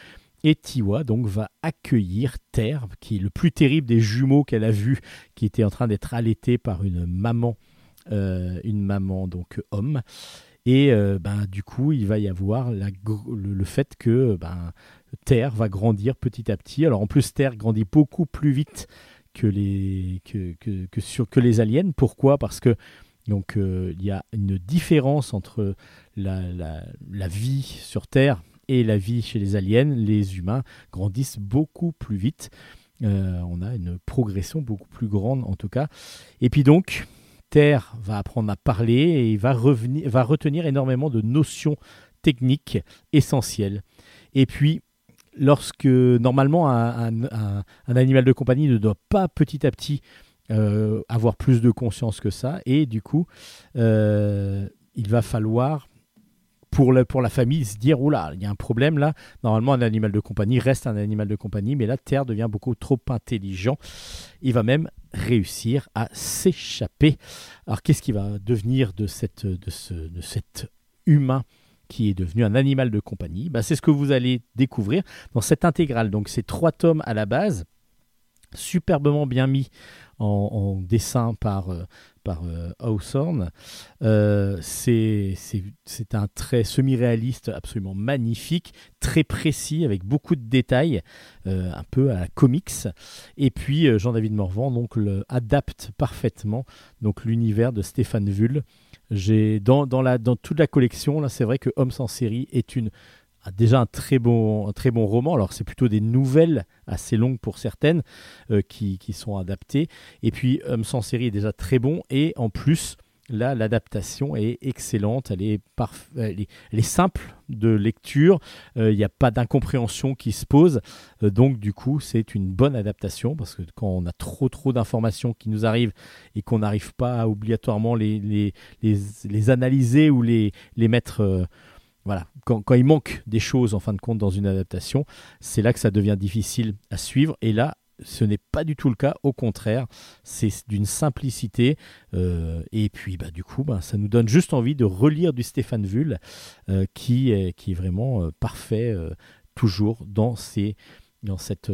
Et Tiwa donc va accueillir Terre, qui est le plus terrible des jumeaux qu'elle a vu, qui était en train d'être allaité par une maman, euh, une maman donc homme. Et euh, ben, du coup, il va y avoir le, fait que ben, Terre va grandir petit à petit. Alors en plus, Terre grandit beaucoup plus vite que les, que, sur, que les aliens. Pourquoi? Parce que donc euh, il y a une différence entre la, la vie sur Terre et la vie chez les aliens, les humains grandissent beaucoup plus vite. Euh, on a une progression beaucoup plus grande en tout cas. Et puis donc, Terre va apprendre à parler et va, retenir énormément de notions techniques essentielles. Et puis, lorsque normalement un, animal de compagnie ne doit pas petit à petit euh, avoir plus de conscience que ça, et du coup, euh, il va falloir pour la, pour la famille se dire oula, il y a un problème là. Normalement, un animal de compagnie reste un animal de compagnie, mais la Terre devient beaucoup trop intelligent. Il va même réussir à s'échapper. Alors, qu'est-ce qui va devenir de, cette, de, ce, de cet humain qui est devenu un animal de compagnie? Bah, C'est ce que vous allez découvrir dans cette intégrale. Donc, c'est trois tomes à la base, superbement bien mis en, dessin par, euh, par euh, Hawthorne. Euh, c'est un trait semi-réaliste absolument magnifique, très précis, avec beaucoup de détails, un peu à la comics. Et puis Jean-David Morvan donc, adapte parfaitement l'univers de Stéphane Vull. Dans, dans, la, dans toute la collection, c'est vrai que Homme sans série est une déjà un très bon, roman. Alors c'est plutôt des nouvelles assez longues pour certaines euh, qui, sont adaptées. Et puis Homme sans série est déjà très bon. Et en plus, là, l'adaptation est excellente. Elle est, elle simple de lecture. Euh, il n'y a pas d'incompréhension qui se pose. Euh, donc du coup, c'est une bonne adaptation parce que quand on a trop trop d'informations qui nous arrivent et qu'on n'arrive pas à obligatoirement les, les, analyser ou les mettre voilà, quand, il manque des choses en fin de compte dans une adaptation, c'est là que ça devient difficile à suivre. Et là, ce n'est pas du tout le cas, au contraire, c'est d'une simplicité. Euh, et puis, bah, du coup, bah, ça nous donne juste envie de relire du Stéphane Vull, euh, qui, est, vraiment euh, parfait toujours dans, ces, dans cette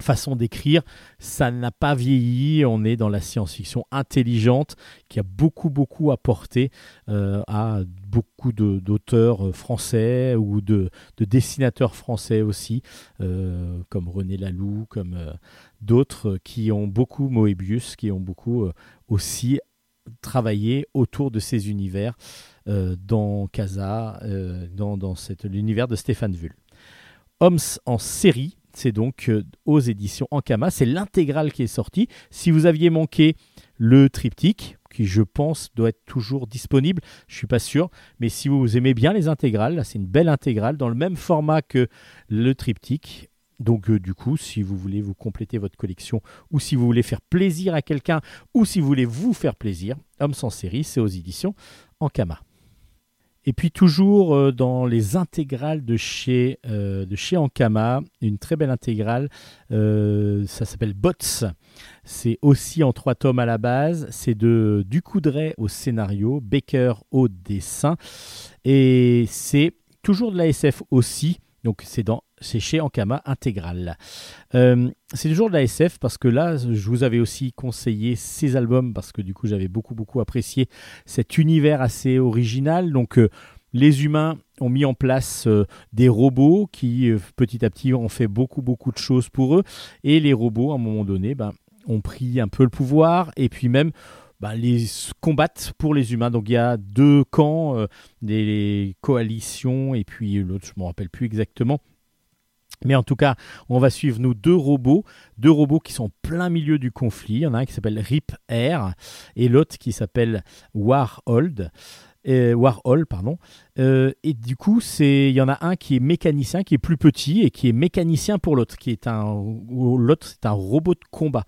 façon d'écrire, ça n'a pas vieilli, on est dans la science-fiction intelligente qui a beaucoup beaucoup apporté euh, à beaucoup d'auteurs français ou de, dessinateurs français aussi, euh, comme René Laloux, comme euh, d'autres qui ont beaucoup, Moebius, qui ont beaucoup aussi travaillé autour de ces univers dans Casa, dans, dans l'univers de Stéphane Vull. Homs en série, c'est donc euh, aux éditions Ankama. C'est l'intégrale qui est sortie. Si vous aviez manqué le triptyque, qui je pense doit être toujours disponible, je suis pas sûr, mais si vous aimez bien les intégrales, c'est une belle intégrale dans le même format que le triptyque. Donc euh, du coup, si vous voulez vous compléter votre collection ou si vous voulez faire plaisir à quelqu'un ou si vous voulez vous faire plaisir, Homme sans série, c'est aux éditions Ankama. Et puis toujours euh, dans les intégrales de chez, euh, de Ankama, une très belle intégrale, euh, ça s'appelle Bots. C'est aussi en trois tomes à la base. C'est de Ducoudray au scénario, Baker au dessin. Et c'est toujours de la SF aussi. Donc c'est dans chez Ankama Intégral. c'est toujours de la SF parce que là, je vous avais aussi conseillé ces albums parce que du coup, j'avais beaucoup, beaucoup apprécié cet univers assez original. Donc, euh, les humains ont mis en place euh, des robots qui, euh, petit à petit, ont fait beaucoup, beaucoup de choses pour eux. Et les robots, à un moment donné, ben, ont pris un peu le pouvoir et puis même ben, les combattent pour les humains. Donc il y a deux camps, des coalitions et puis l'autre, je ne me rappelle plus exactement. Mais en tout cas, on va suivre nous deux robots, deux robots qui sont plein milieu du conflit. Il y en a un qui s'appelle Rip Air et l'autre qui s'appelle Warhold. Euh, Warhol, pardon. Euh, et du coup, c'est il y en a un qui est mécanicien, qui est plus petit et qui est mécanicien pour l'autre, qui est un l'autre c'est un robot de combat.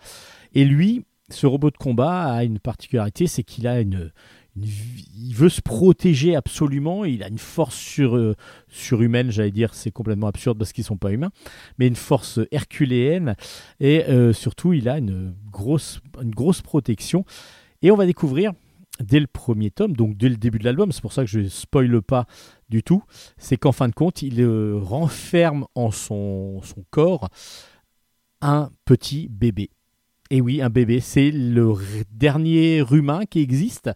Et lui, ce robot de combat a une particularité, c'est qu'il a une il veut se protéger absolument. Il a une force sur, euh, surhumaine, j'allais dire, c'est complètement absurde parce qu'ils sont pas humains, mais une force herculéenne et euh, surtout il a une grosse, une grosse protection. Et on va découvrir dès le premier tome, donc dès le début de l'album, c'est pour ça que je spoile pas du tout, c'est qu'en fin de compte, il euh, renferme en son, son corps un petit bébé. Et oui, un bébé, c'est le dernier humain qui existe.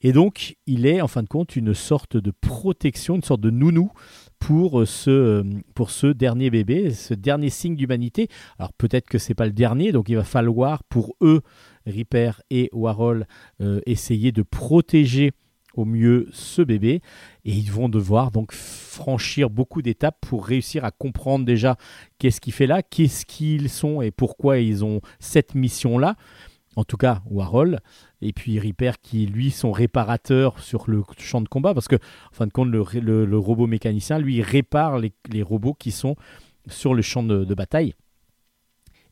Et donc, il est en fin de compte une sorte de protection, une sorte de nounou pour ce, pour ce dernier bébé, ce dernier signe d'humanité. Alors peut-être que c'est pas le dernier, donc il va falloir pour eux, Ripper et Warhol, euh, essayer de protéger au mieux ce bébé et ils vont devoir donc franchir beaucoup d'étapes pour réussir à comprendre déjà qu'est-ce qu'il fait là, qu'est-ce qu'ils sont et pourquoi ils ont cette mission là en tout cas Warhol, et puis Ripper qui lui sont réparateurs sur le champ de combat, parce que en fin de compte le, robot mécanicien lui répare les, robots qui sont sur le champ de bataille.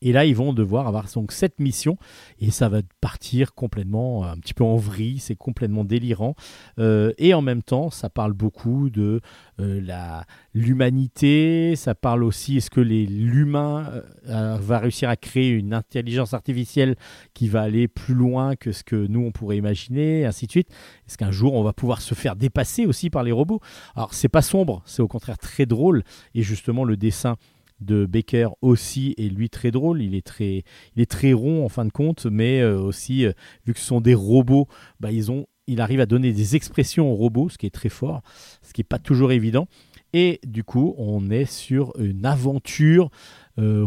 Et là, ils vont devoir avoir donc cette mission et ça va partir complètement euh, un petit peu en vrille, c'est complètement délirant. Euh, et en même temps, ça parle beaucoup de euh, la l'humanité. Ça parle aussi est-ce que l'humain va réussir à créer une intelligence artificielle qui va aller plus loin que ce que nous on pourrait imaginer, ainsi de suite. Est-ce qu'un jour on va pouvoir se faire dépasser aussi par les robots? Alors c'est pas sombre, c'est au contraire très drôle et justement le dessin de Baker aussi est lui très drôle. Il est très, il est très rond en fin de compte, mais euh, aussi, euh, vu que ce sont des robots, bah, ils ont, il arrive à donner des expressions aux robots, ce qui est très fort, ce qui n'est pas toujours évident. Et du coup, on est sur une aventure euh,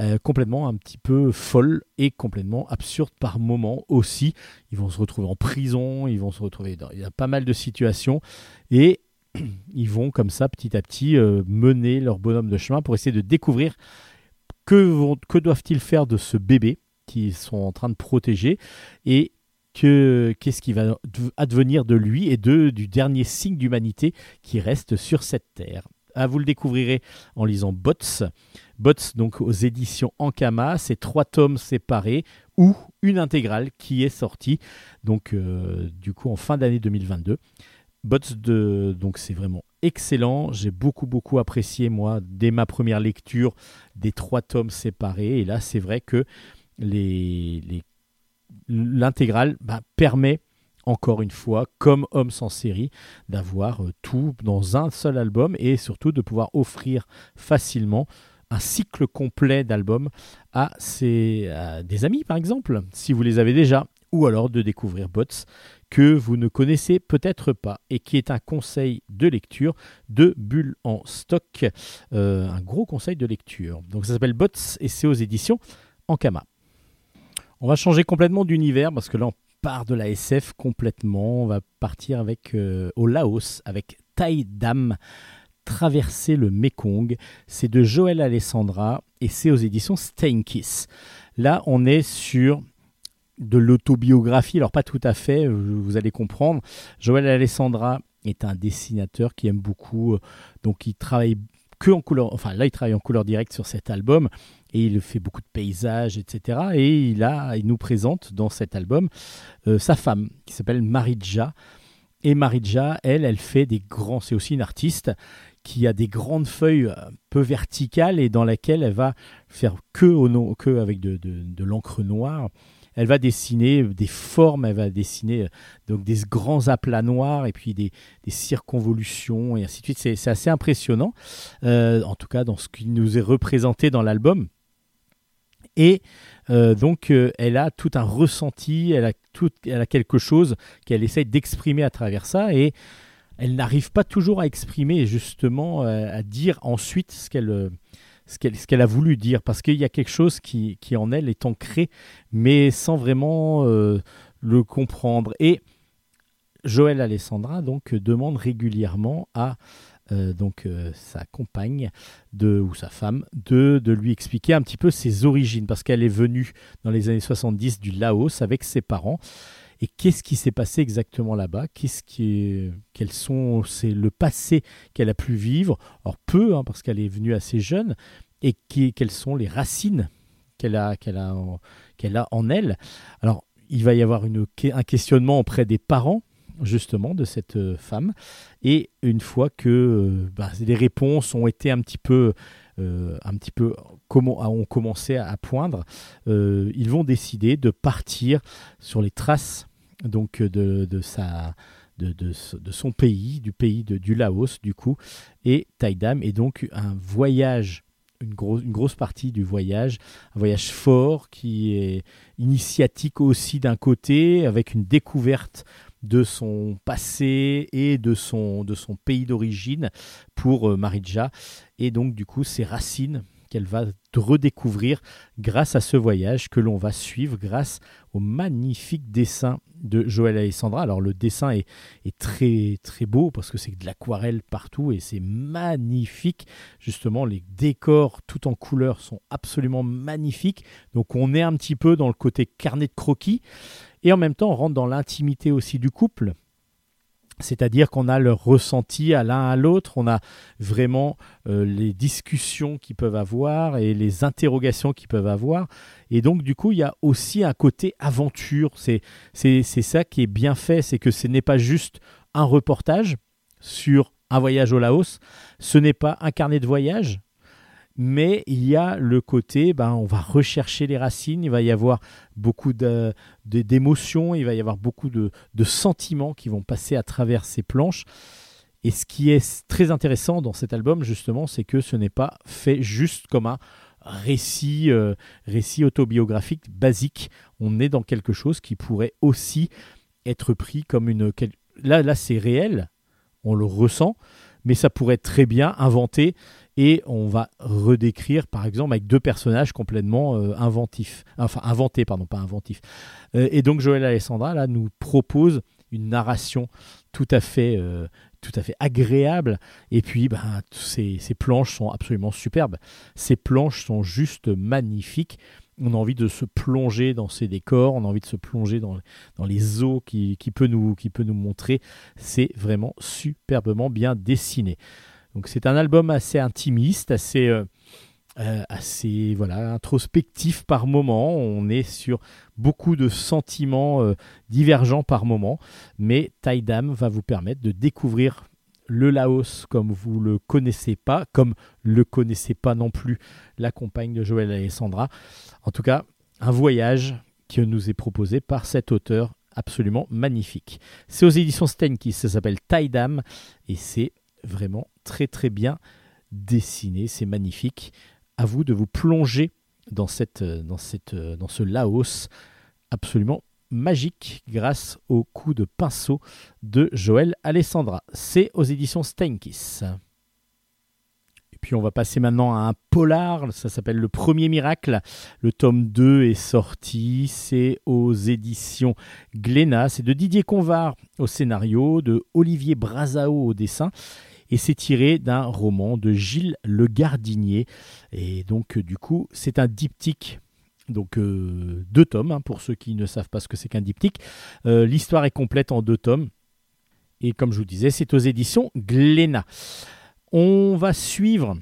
euh, complètement un petit peu folle et complètement absurde par moments aussi. Ils vont se retrouver en prison, ils vont se retrouver dans il y a pas mal de situations et ils vont comme ça petit à petit euh, mener leur bonhomme de chemin pour essayer de découvrir que, doivent-ils faire de ce bébé qu'ils sont en train de protéger et que qu'est-ce qui va advenir de lui et de, du dernier signe d'humanité qui reste sur cette terre. Ah, vous le découvrirez en lisant Bots. Bots, donc aux éditions Ankama, c'est trois tomes séparés ou une intégrale qui est sortie, donc euh, du coup en fin d'année 2022. Bots, de, donc c'est vraiment excellent. J'ai beaucoup, beaucoup apprécié, moi, dès ma première lecture, des trois tomes séparés. Et là, c'est vrai que les, les- l'intégrale bah, permet encore une fois, comme Homme sans série, d'avoir euh, tout dans un seul album et surtout de pouvoir offrir facilement un cycle complet d'albums à, à des amis, par exemple, si vous les avez déjà, ou alors de découvrir Bots que vous ne connaissez peut-être pas et qui est un conseil de lecture de Bulle en stock, euh, un gros conseil de lecture. Donc ça s'appelle Bots et c'est aux éditions Ankama. On va changer complètement d'univers parce que là on part de la SF complètement. On va partir avec euh, au Laos avec Tai Dam, Traverser le Mekong. C'est de Joël Alessandra et c'est aux éditions Steinkiss. Là, on est sur de l'autobiographie, alors pas tout à fait, euh, vous allez comprendre. Joël Alessandra est un dessinateur qui aime beaucoup, euh, donc il travaille que en couleur, enfin là il travaille en couleur directe sur cet album et il fait beaucoup de paysages, etc. Et il, a, il nous présente dans cet album euh, sa femme qui s'appelle Maridja. Et Maridja, elle, elle fait des grands, c'est aussi une artiste qui a des grandes feuilles peu verticales et dans laquelle elle va faire que, au que avec de- de l'encre noire. Elle va dessiner des formes, elle va dessiner euh, donc des grands aplats noirs et puis des, des circonvolutions et ainsi de suite. C'est assez impressionnant, euh, en tout cas dans ce qui nous est représenté dans l'album. Et euh, donc, euh, elle a tout un ressenti, elle a, tout, elle a quelque chose qu'elle essaye d'exprimer à travers ça, et elle n'arrive pas toujours à exprimer, justement, euh, à dire ensuite ce qu'elle euh, ce qu'elle a voulu dire, parce qu'il y a quelque chose qui, qui en elle est ancré, mais sans vraiment euh, le comprendre. Et Joël Alessandra donc demande régulièrement à euh, donc euh, sa compagne de, ou sa femme de, de lui expliquer un petit peu ses origines parce qu'elle est venue dans les années 70 du Laos avec ses parents et qu'est-ce qui s'est passé exactement là-bas? Qu'est-ce qui est, quels sont c'est le passé qu'elle a pu vivre? Alors peu hein, parce qu'elle est venue assez jeune. Et quelles sont les racines qu'elle a qu'elle a qu'elle a en elle? Alors il va y avoir une, un questionnement auprès des parents justement de cette euh, femme. Et une fois que euh, bah, les réponses ont été un petit peu euh, un petit peu comment ont commencé à, poindre euh, ils vont décider de partir sur les traces donc de, de sa de, de, de, son pays du pays de, du Laos du coup et Taïdam est donc un voyage une, gros, une grosse partie du voyage, un voyage fort qui est initiatique aussi d'un côté, avec une découverte de son passé et de son, de son pays d'origine pour euh, Maridja, et donc du coup ses racines qu'elle va redécouvrir grâce à ce voyage que l'on va suivre grâce au magnifique dessin de Joël Alessandra. Alors le dessin est, est très très beau parce que c'est de l'aquarelle partout et c'est magnifique. Justement, les décors tout en couleur sont absolument magnifiques. Donc on est un petit peu dans le côté carnet de croquis et en même temps on rentre dans l'intimité aussi du couple. C'est-à-dire qu'on a leur ressenti à l'un à l'autre, on a vraiment euh, les discussions qu'ils peuvent avoir et les interrogations qu'ils peuvent avoir. Et donc, du coup, il y a aussi un côté aventure. C'est, c'est, c'est ça qui est bien fait, c'est que ce n'est pas juste un reportage sur un voyage au Laos, ce n'est pas un carnet de voyage, mais il y a le côté, ben, on va rechercher les racines, il va y avoir beaucoup d'émotions, il va y avoir beaucoup de, de, sentiments qui vont passer à travers ces planches. Et ce qui est très intéressant dans cet album, justement, c'est que ce n'est pas fait juste comme un récit, euh, récit autobiographique basique. On est dans quelque chose qui pourrait aussi être pris comme une... Là, là c'est réel, on le ressent, mais ça pourrait très bien inventé et on va redécrire par exemple avec deux personnages complètement euh, inventifs, enfin inventés, pardon, pas inventifs. Euh, et donc Joël Alessandra là nous propose une narration tout à fait, euh, tout à fait agréable. Et puis, ben, ces, ces, planches sont absolument superbes. Ces planches sont juste magnifiques. On a envie de se plonger dans ces décors, on a envie de se plonger dans, dans les eaux qui, qui, peut nous, qui peut nous montrer. C'est vraiment superbement bien dessiné. Donc c'est un album assez intimiste, assez, euh, euh, assez voilà, introspectif par moment. On est sur beaucoup de sentiments euh, divergents par moment. Mais Taïdam va vous permettre de découvrir le Laos comme vous le connaissez pas, comme le connaissait pas non plus la compagne de Joël Alessandra. En tout cas, un voyage qui nous est proposé par cet auteur absolument magnifique. C'est aux éditions Stenkis, ça s'appelle Taïdam et c'est vraiment très très bien dessiné, c'est magnifique. À vous de vous plonger dans, dans ce Laos absolument magique grâce au coup de pinceau de Joël Alessandra. C'est aux éditions Steinkis. Puis on va passer maintenant à un polar, ça s'appelle Le Premier Miracle. Le tome 2 est sorti, c'est aux éditions Glénat. C'est de Didier Convar au scénario, de Olivier Brazao au dessin et c'est tiré d'un roman de Gilles Le Gardinier. Et donc, euh, du coup, c'est un diptyque. Donc euh, deux tomes, hein, pour ceux qui ne savent pas ce que c'est qu'un diptyque. Euh, l'histoire est complète en deux tomes. Et comme je vous disais, c'est aux éditions Glénat. On va suivre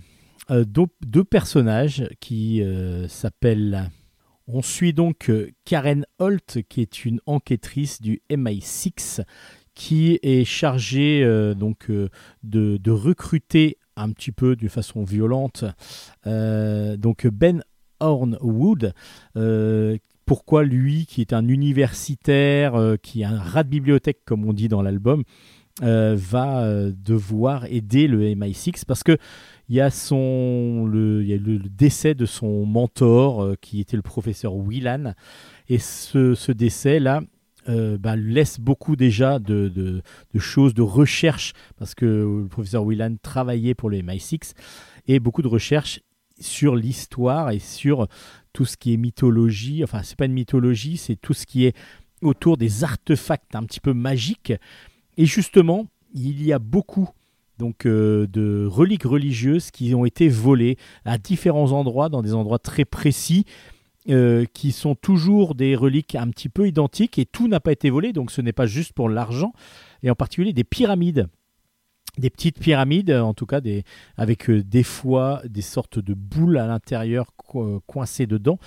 deux, personnages qui s'appellent... On suit donc Karen Holt, qui est une enquêtrice du MI6, qui est chargé euh, donc euh, de, recruter un petit peu de façon violente euh, donc Ben Hornwood pourquoi lui, qui est un universitaire, qui est un rat de bibliothèque, comme on dit dans l'album, va devoir aider le MI6 parce que il y a son le, y a le décès de son mentor qui était le professeur Whelan et ce, ce décès là euh, bah, laisse beaucoup déjà de, choses, de recherche, parce que le professeur Whelan travaillait pour le MI6, et beaucoup de recherches sur l'histoire et sur tout ce qui est mythologie. Enfin, c'est pas une mythologie, c'est tout ce qui est autour des artefacts un petit peu magiques. Et justement, il y a beaucoup donc euh, de reliques religieuses qui ont été volées à différents endroits, dans des endroits très précis, euh, qui sont toujours des reliques un petit peu identiques et tout n'a pas été volé, donc ce n'est pas juste pour l'argent, et en particulier des pyramides. Des petites pyramides, en tout cas avec euh, des fois des sortes de boules à l'intérieur coincées dedans.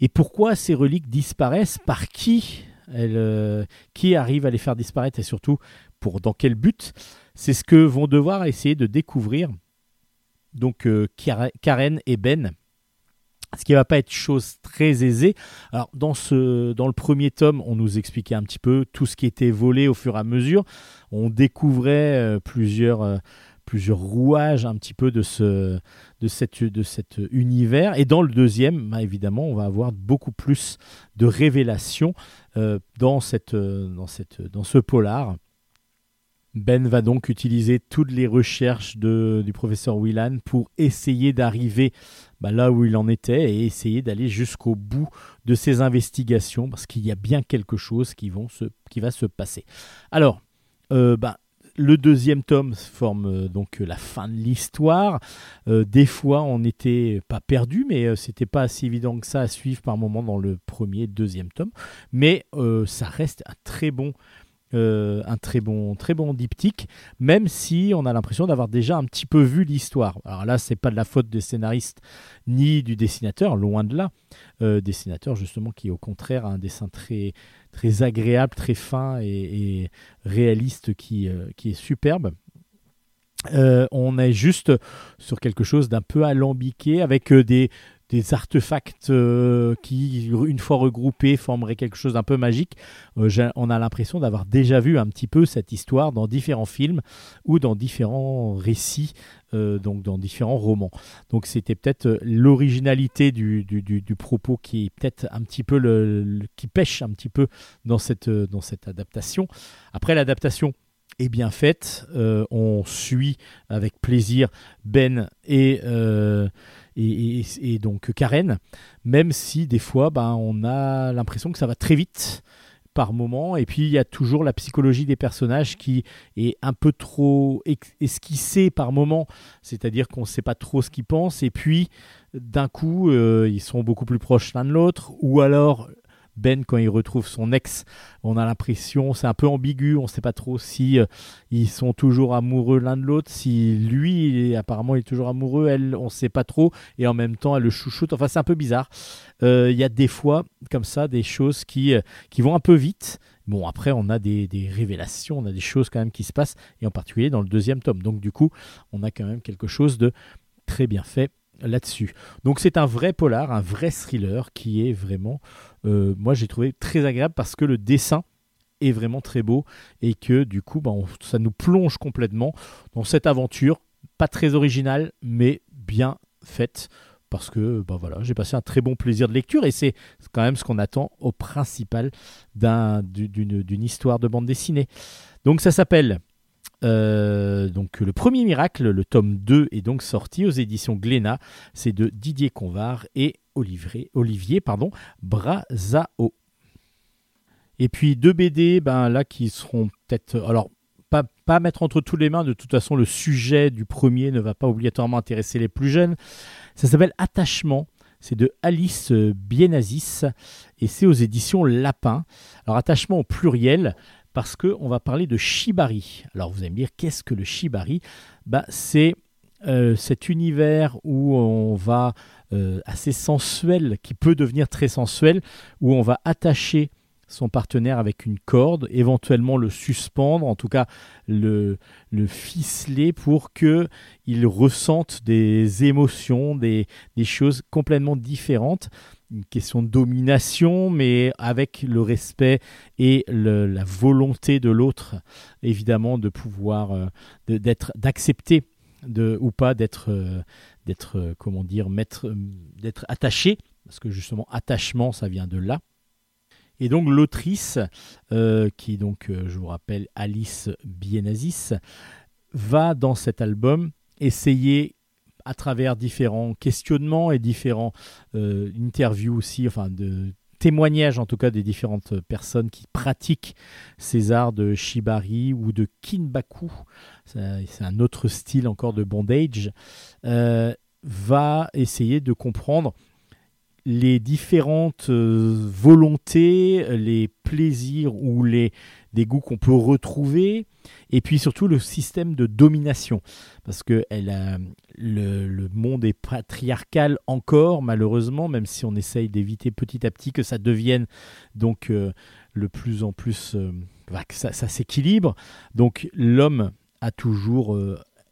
Et pourquoi ces reliques disparaissent? Par qui? Euh, Qui arrive à les faire disparaître et surtout pour dans quel but? C'est ce que vont devoir essayer de découvrir donc Karen et Ben ce qui ne va pas être chose très aisée. Dans, ce, dans le premier tome, on nous expliquait un petit peu tout ce qui était volé au fur et à mesure. On découvrait euh, plusieurs, euh, plusieurs rouages un petit peu de, ce, de, cette, de cet univers. Et dans le deuxième, bah, évidemment, on va avoir beaucoup plus de révélations euh, dans, cette, dans, cette, dans ce polar. Ben va donc utiliser toutes les recherches de, du professeur Whelan pour essayer d'arriver bah, là où il en était et essayer d'aller jusqu'au bout de ses investigations parce qu'il y a bien quelque chose qui, vont se, qui va se passer. Alors, euh, bah, le deuxième tome forme euh, donc la fin de l'histoire. Euh, des fois, on n'était pas perdu, mais c'était pas assez évident que ça à suivre par moment dans le premier, deuxième tome. Mais ça reste un très bon euh, un très bon, très bon diptyque, même si on a l'impression d'avoir déjà un petit peu vu l'histoire. Alors là, c'est pas de la faute des scénaristes ni du dessinateur, loin de là. Euh, dessinateur justement qui au contraire a un dessin très, très agréable, très fin et, réaliste qui, euh, qui est superbe. on est juste sur quelque chose d'un peu alambiqué avec des, des artefacts euh, qui, une fois regroupés, formeraient quelque chose d'un peu magique. Euh, on a l'impression d'avoir déjà vu un petit peu cette histoire dans différents films ou dans différents récits, donc dans différents romans. Donc c'était peut-être l'originalité du, du, propos qui est peut-être un petit peu le, qui pêche un petit peu dans cette, dans cette adaptation. Après l'adaptation, est bien faite. on suit avec plaisir Ben et, et, donc Karen, même si des fois ben, on a l'impression que ça va très vite par moment, et puis il y a toujours la psychologie des personnages qui est un peu trop esquissée par moment, c'est-à-dire qu'on ne sait pas trop ce qu'ils pensent, et puis d'un coup euh, ils sont beaucoup plus proches l'un de l'autre, ou alors ben, quand il retrouve son ex, on a l'impression, c'est un peu ambigu, on ne sait pas trop si euh, ils sont toujours amoureux l'un de l'autre, si lui, apparemment, il est toujours amoureux, elle, on ne sait pas trop, et en même temps, elle le chouchoute. Enfin, c'est un peu bizarre. Euh, il y a des fois, comme ça, des choses qui, euh, qui vont un peu vite. Bon, après, on a des, des, révélations, on a des choses quand même qui se passent, et en particulier dans le deuxième tome. Donc, du coup, on a quand même quelque chose de très bien fait là-dessus. Donc c'est un vrai polar, un vrai thriller qui est vraiment, euh, moi j'ai trouvé très agréable parce que le dessin est vraiment très beau et que du coup bah, ça nous plonge complètement dans cette aventure, pas très originale mais bien faite parce que bah voilà, j'ai passé un très bon plaisir de lecture et c'est quand même ce qu'on attend au principal d'une histoire de bande dessinée. Donc ça s'appelle euh, donc le premier miracle, le tome 2 est donc sorti aux éditions Glénat. C'est de Didier Convar et Olivier, Olivier pardon, Brazao. Et puis deux BD, ben là qui seront peut-être, alors pas, pas mettre entre tous les mains. De toute façon, le sujet du premier ne va pas obligatoirement intéresser les plus jeunes. Ça s'appelle Attachement. C'est de Alice Bienazis et c'est aux éditions Lapin. Alors attachement au pluriel parce qu'on va parler de shibari. Alors vous allez me dire, qu'est-ce que le shibari? Bah, C'est euh, cet univers où on va euh, assez sensuel, qui peut devenir très sensuel, où on va attacher son partenaire avec une corde, éventuellement le suspendre, en tout cas le, le ficeler pour que il ressente des émotions, des, choses complètement différentes une question de domination, mais avec le respect et la volonté de l'autre, évidemment, de pouvoir, euh, d'être, d'accepter ou pas d'être, euh, d'être, euh, comment dire, d'être attaché, parce que justement, attachement, ça vient de là. Et donc l'autrice, qui donc, je vous rappelle, Alice Bienazis, va dans cet album essayer à travers différents questionnements et différents euh, interviews aussi, enfin de témoignages en tout cas des différentes personnes qui pratiquent ces arts de shibari ou de kinbaku, c'est un autre style encore de bondage, euh, va essayer de comprendre les différentes euh, volontés, les plaisirs ou les des goûts qu'on peut retrouver, et puis surtout le système de domination, parce que elle le, monde est patriarcal encore, malheureusement, même si on essaye d'éviter petit à petit que ça devienne donc euh, le plus en plus, euh, que ça, s'équilibre. Donc l'homme a toujours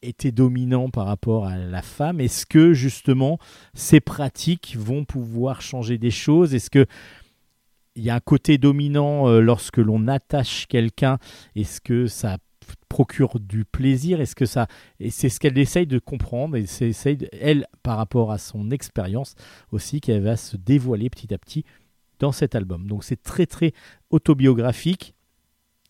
été dominant par rapport à la femme. Est-ce que justement ces pratiques vont pouvoir changer des choses? Est-ce que il y a un côté dominant euh, lorsque l'on attache quelqu'un? Est-ce que ça procure du plaisir? Est-ce que ça et c'est ce qu'elle essaye de comprendre et c'est elle par rapport à son expérience aussi qu'elle va se dévoiler petit à petit dans cet album. Donc c'est très très autobiographique.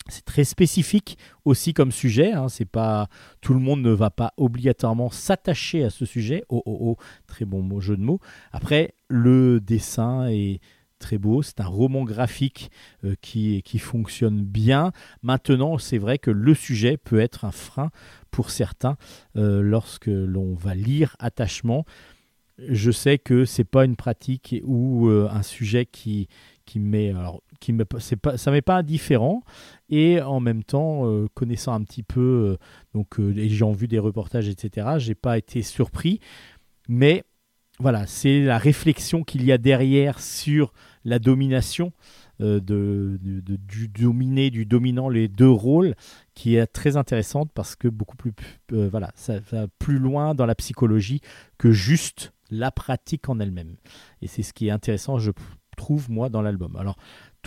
C'est très spécifique aussi comme sujet. Hein. C'est pas tout le monde ne va pas obligatoirement s'attacher à ce sujet. Oh oh oh, très bon jeu de mots. Après, le dessin est très beau. C'est un roman graphique euh, qui, qui fonctionne bien. Maintenant, c'est vrai que le sujet peut être un frein pour certains euh, lorsque l'on va lire Attachement. Je sais que c'est pas une pratique ou euh, un sujet qui, qui met alors qui me pas ça m'est pas indifférent et en même temps connaissant un petit peu donc ayant vu des reportages etc j'ai pas été surpris mais voilà, c'est la réflexion qu'il y a derrière sur la domination, euh, du dominé, du dominant, les deux rôles, qui est très intéressante parce que beaucoup plus, euh, voilà, ça va plus loin dans la psychologie que juste la pratique en elle-même. Et c'est ce qui est intéressant, je trouve, moi, dans l'album. Alors,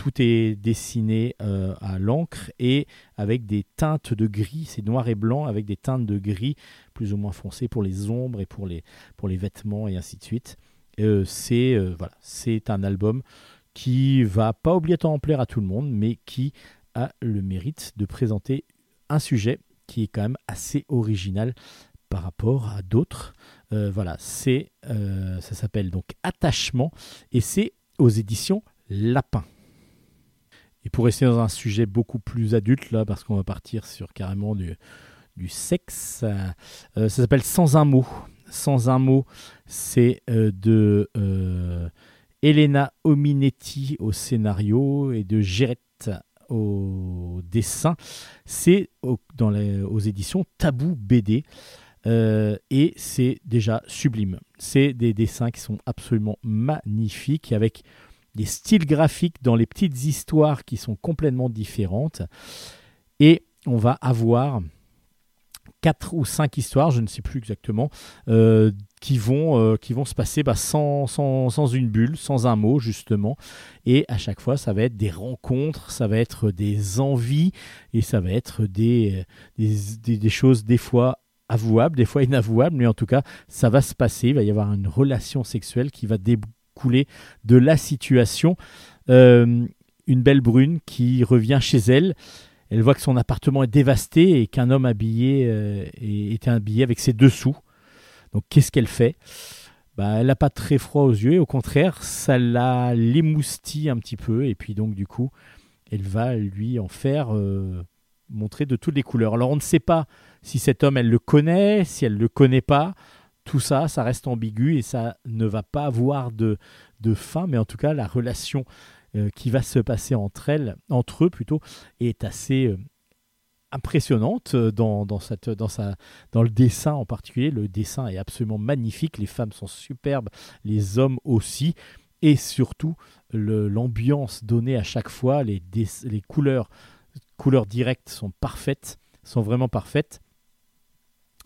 tout est dessiné euh, à l'encre et avec des teintes de gris, c'est noir et blanc avec des teintes de gris plus ou moins foncées pour les ombres et pour les, pour les vêtements et ainsi de suite. Euh, c'est euh, voilà, c'est un album qui va pas obligatoirement plaire à tout le monde, mais qui a le mérite de présenter un sujet qui est quand même assez original par rapport à d'autres. voilà, c'est ça s'appelle donc Attachement et c'est aux éditions Lapin. Et pour rester dans un sujet beaucoup plus adulte, là, parce qu'on va partir sur carrément du, sexe, euh, ça s'appelle Sans un mot. Sans un mot, c'est euh, de euh, Elena Ominetti au scénario et de Gérette au dessin. C'est aux éditions Tabou BD. et c'est déjà sublime. C'est des dessins qui sont absolument magnifiques avec des styles graphiques dans les petites histoires qui sont complètement différentes. Et on va avoir quatre ou cinq histoires, je ne sais plus exactement, euh, qui, vont, euh, qui vont se passer bah, sans, sans, sans, une bulle, sans un mot justement. Et à chaque fois, ça va être des rencontres, ça va être des envies, et ça va être des, des, des choses des fois avouables, des fois inavouables, mais en tout cas, ça va se passer, il va y avoir une relation sexuelle qui va déboucher couler de la situation. Euh, une belle brune qui revient chez elle. Elle voit que son appartement est dévasté et qu'un homme habillé euh, est habillé avec ses dessous. Donc qu'est-ce qu'elle fait? Bah, Elle n'a pas très froid aux yeux, au contraire, ça la l'émoustille un petit peu. Et puis donc du coup, elle va lui en faire euh, montrer de toutes les couleurs. Alors on ne sait pas si cet homme, elle le connaît, si elle ne le connaît pas tout ça, ça reste ambigu et ça ne va pas avoir de, de fin, mais en tout cas, la relation euh, qui va se passer entre elles, entre eux plutôt, est assez euh, impressionnante euh, dans, dans, le dessin en particulier. Le dessin est absolument magnifique, les femmes sont superbes, les hommes aussi, et surtout l'ambiance donnée à chaque fois, les, les couleurs, couleurs directes sont parfaites, sont vraiment parfaites.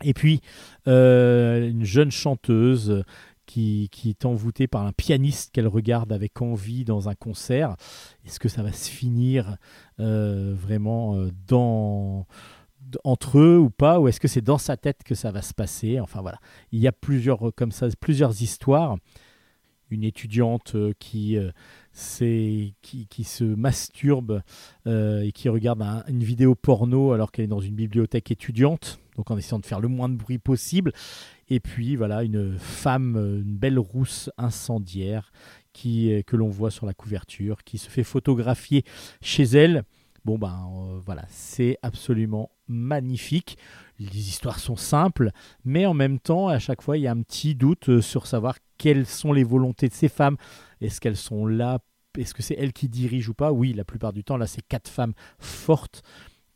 Et puis, euh, une jeune chanteuse qui, est envoûtée par un pianiste qu'elle regarde avec envie dans un concert. Est-ce que ça va se finir euh, vraiment euh, dans, entre eux ou pas Ou est-ce que c'est dans sa tête que ça va se passer? Enfin voilà, il y a plusieurs, comme ça, plusieurs histoires. Une étudiante qui qui, qui, se masturbe et qui regarde une vidéo porno alors qu'elle est dans une bibliothèque étudiante donc en essayant de faire le moins de bruit possible. Et puis voilà, une femme, une belle rousse incendiaire qui, que l'on voit sur la couverture, qui se fait photographier chez elle. Bon ben euh, voilà, c'est absolument magnifique. Les histoires sont simples, mais en même temps, à chaque fois, il y a un petit doute euh, sur savoir quelles sont les volontés de ces femmes. Est-ce qu'elles sont là? Est-ce que c'est elles qui dirigent ou pas? Oui, la plupart du temps, là, c'est quatre femmes fortes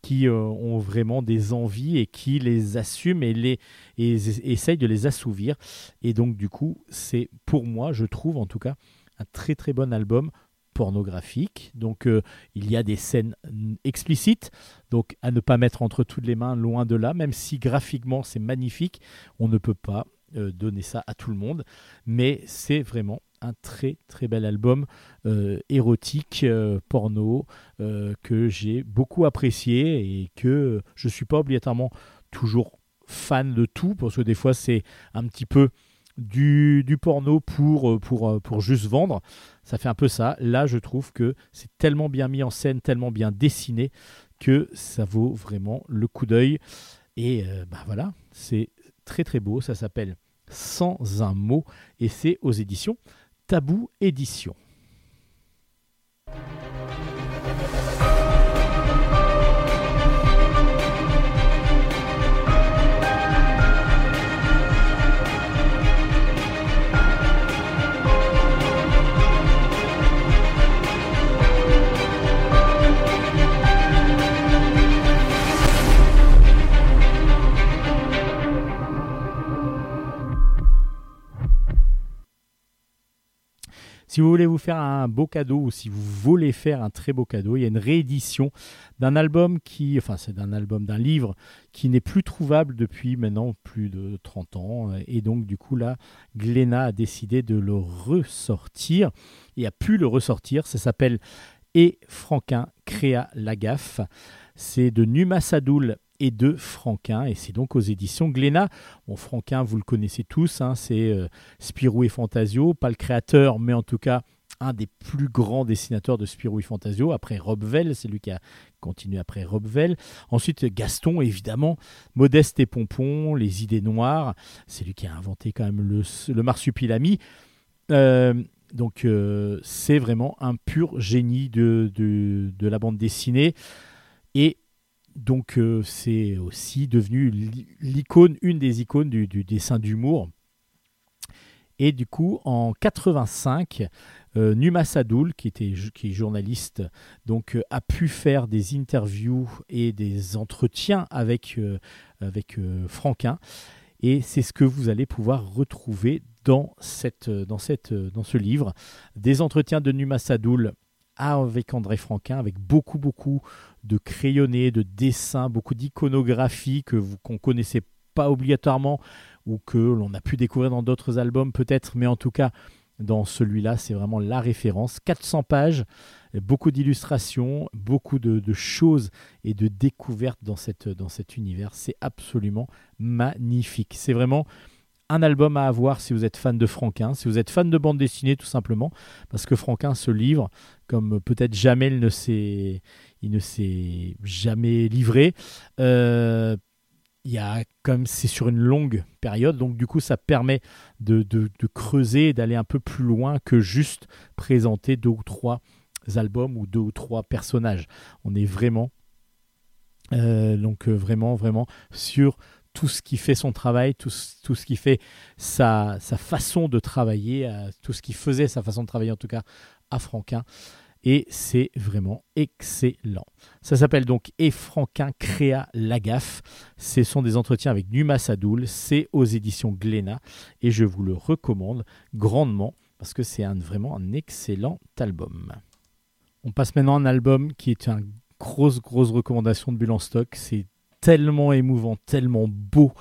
qui euh, ont vraiment des envies et qui les assument et, les, essayent de les assouvir. Et donc du coup, c'est pour moi, je trouve en tout cas, un très très bon album pornographique. Donc euh, il y a des scènes explicites, donc à ne pas mettre entre toutes les mains, loin de là, même si graphiquement c'est magnifique, on ne peut pas donner ça à tout le monde, mais c'est vraiment un très très bel album euh, érotique, euh, porno, euh, que j'ai beaucoup apprécié et que je ne suis pas obligatoirement toujours fan de tout, parce que des fois c'est un petit peu du, porno pour, pour, pour juste vendre. Ça fait un peu ça. Là, je trouve que c'est tellement bien mis en scène, tellement bien dessiné, que ça vaut vraiment le coup d'œil. Et ben voilà, c'est très très beau. Ça s'appelle Sans un mot et c'est aux éditions Tabou Édition. Si vous voulez vous faire un beau cadeau ou si vous voulez faire un très beau cadeau, il y a une réédition d'un album qui, enfin c'est d'un album, d'un livre qui n'est plus trouvable depuis maintenant plus de 30 ans. Et donc du coup là, Glénat a décidé de le ressortir et a pu le ressortir. Ça s'appelle Et Franquin créa la gaffe. C'est de Numa Sadoul et de Franquin, et c'est donc aux éditions Glénat. Bon, Franquin, vous le connaissez tous, hein, c'est euh, Spirou et Fantasio, pas le créateur, mais en tout cas un des plus grands dessinateurs de Spirou et Fantasio, après Rob Vell, c'est lui qui a continué après Rob Vell. Ensuite, Gaston, évidemment, Modeste et Pompon, Les Idées Noires, c'est lui qui a inventé quand même le, le marsupilami. Euh, donc euh, c'est vraiment un pur génie de, de, de la bande dessinée. Donc euh, c'est aussi devenu l'icône, une des icônes du, dessin d'humour. Et du coup, en 85, euh, Numa Sadoul, qui, était, qui est journaliste, donc, euh, a pu faire des interviews et des entretiens avec, avec Franquin. Et c'est ce que vous allez pouvoir retrouver dans, cette, dans, cette, dans ce livre. Des entretiens de Numa Sadoul avec André Franquin, avec beaucoup, beaucoup de crayonnés, de dessins, beaucoup d'iconographie que vous qu'on connaissait pas obligatoirement ou que l'on a pu découvrir dans d'autres albums peut-être, mais en tout cas dans celui-là, c'est vraiment la référence. 400 pages, beaucoup d'illustrations, beaucoup de, choses et de découvertes dans, cette, dans cet univers. C'est absolument magnifique. C'est vraiment un album à avoir si vous êtes fan de Franquin, si vous êtes fan de bande dessinée tout simplement, parce que Franquin se livre comme peut-être jamais il ne s'est, il ne s'est jamais livré. Euh, il y a comme c'est sur une longue période, donc du coup ça permet de, de, de creuser, d'aller un peu plus loin que juste présenter deux ou trois albums ou deux ou trois personnages. On est vraiment euh, donc euh, vraiment vraiment sur tout ce qui fait son travail, tout, tout ce qui fait sa, sa façon de travailler, euh, tout ce qui faisait sa façon de travailler en tout cas à Franquin. Et c'est vraiment excellent. Ça s'appelle donc Et Franquin créa la gaffe. Ce sont des entretiens avec Numa Sadoul. C'est aux éditions Glénat. Et je vous le recommande grandement parce que c'est un, vraiment un excellent album. On passe maintenant à un album qui est une grosse, grosse recommandation de Bulle en stock. C'est tellement émouvant, tellement beau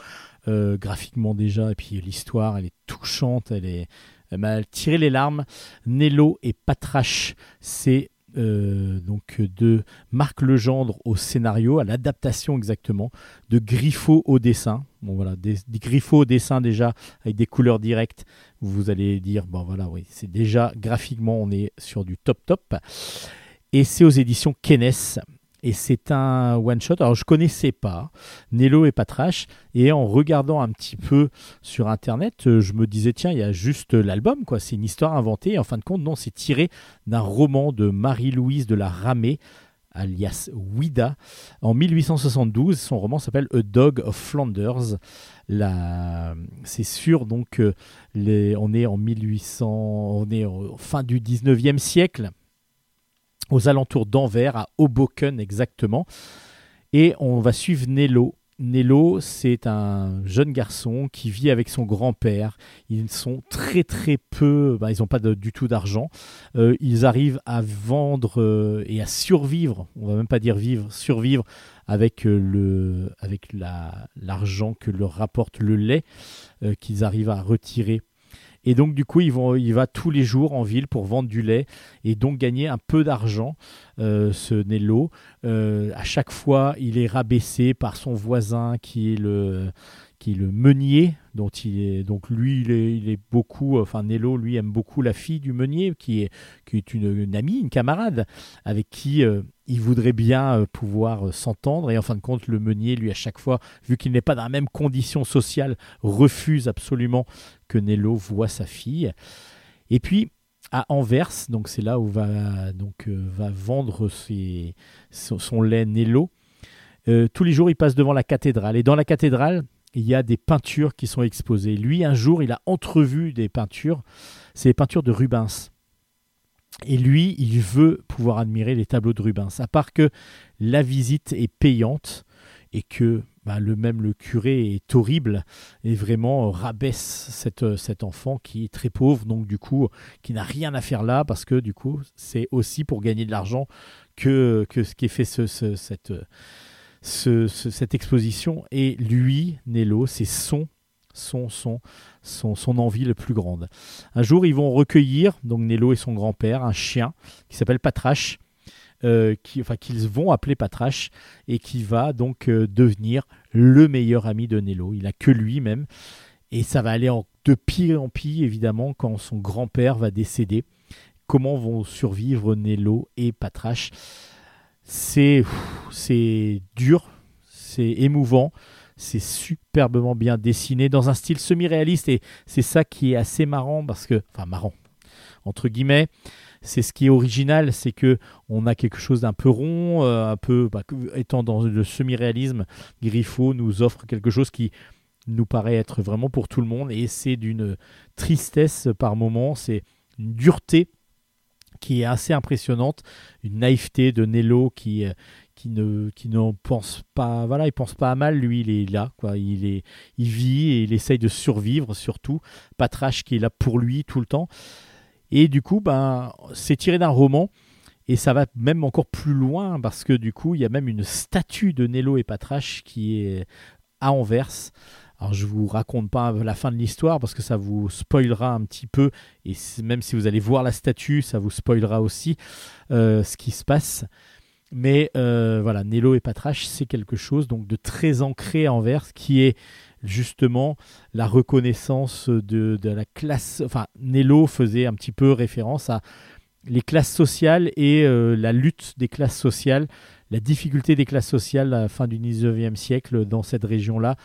euh, graphiquement déjà, et puis l'histoire, elle est touchante, elle est, m'a tiré les larmes. Nello et Patrache, c'est euh, donc de Marc Legendre au scénario, à l'adaptation exactement, de Griffo au dessin. Bon voilà, des, des au dessin déjà avec des couleurs directes. Vous allez dire bon voilà oui, c'est déjà graphiquement on est sur du top top. Et c'est aux éditions Kenes. Et c'est un one-shot. Alors, je connaissais pas Nello et Patrache. Et en regardant un petit peu sur Internet, euh, je me disais, tiens, il y a juste l'album, quoi. C'est une histoire inventée. Et en fin de compte, non, c'est tiré d'un roman de Marie-Louise de la Ramée, alias Ouida, en 1872. Son roman s'appelle A Dog of Flanders. C'est sûr, donc, euh, on est en 1800, on est en fin du 19e siècle aux alentours d'Anvers, à Hoboken exactement. Et on va suivre Nello. Nello, c'est un jeune garçon qui vit avec son grand-père. Ils sont très très peu, ben, ils n'ont pas du tout d'argent. Euh, ils arrivent à vendre euh, et à survivre, on va même pas dire vivre, survivre avec, euh, le, avec l'argent que leur rapporte le lait qu'ils arrivent à retirer et donc, du coup, il va tous les jours en ville pour vendre du lait et donc gagner un peu d'argent. Euh, ce Nello, euh, à chaque fois, il est rabaissé par son voisin qui est le, qui est le meunier, dont il est donc lui il est, beaucoup, enfin Nello lui aime beaucoup la fille du meunier qui est qui est une, amie, une camarade avec qui euh, il voudrait bien euh, pouvoir euh, s'entendre. Et en fin de compte le meunier lui à chaque fois vu qu'il n'est pas dans la même condition sociale refuse absolument que Nello voit sa fille. Et puis à Anvers donc c'est là où va donc va vendre ses, son, lait Nello. Tous les jours il passe devant la cathédrale. Et dans la cathédrale il y a des peintures qui sont exposées. Lui, un jour, il a entrevu des peintures. C'est les peintures de Rubens. Et lui, il veut pouvoir admirer les tableaux de Rubens. À part que la visite est payante et que bah, le même le curé est horrible et vraiment rabaisse cette, cet enfant qui est très pauvre, donc du coup qui n'a rien à faire là parce que du coup c'est aussi pour gagner de l'argent que, que ce qui est fait ce, cette, ce, cette exposition. Et lui, Nello, c'est son son, son, son, son, envie le plus grande. Un jour, ils vont recueillir, donc Nello et son grand-père, un chien qui s'appelle Patrache, euh, qui, enfin, qu'ils vont appeler Patrache, et qui va donc euh, devenir le meilleur ami de Nello. Il a que lui même. Et ça va aller de pire en pire, évidemment, quand son grand-père va décéder. Comment vont survivre Nello et Patrache? C'est dur, c'est émouvant, c'est superbement bien dessiné dans un style semi-réaliste et c'est ça qui est assez marrant parce que, enfin marrant, entre guillemets, c'est ce qui est original, c'est que on a quelque chose d'un peu rond, euh, un peu bah, étant dans le semi-réalisme, Griffo nous offre quelque chose qui nous paraît être vraiment pour tout le monde et c'est d'une tristesse par moment, c'est une dureté qui est assez impressionnante, une naïveté de Nello qui, euh, qui ne qui pense pas voilà il pense pas à mal. Lui il est là quoi. Il est il vit et il essaye de survivre surtout. Patrache qui est là pour lui tout le temps. Et du coup ben c'est tiré d'un roman. Et ça va même encore plus loin parce que du coup il y a même une statue de Nello et Patrache qui est à Anvers alors je vous raconte pas la fin de l'histoire parce que ça vous spoilera un petit peu et même si vous allez voir la statue, ça vous spoilera aussi euh, ce qui se passe. Mais euh, voilà, Nello et Patrache, c'est quelque chose donc de très ancré en vers, qui est justement la reconnaissance de, la classe. Enfin, Nello faisait un petit peu référence à les classes sociales et euh, la lutte des classes sociales, la difficulté des classes sociales à la fin du 19e siècle dans cette région-là,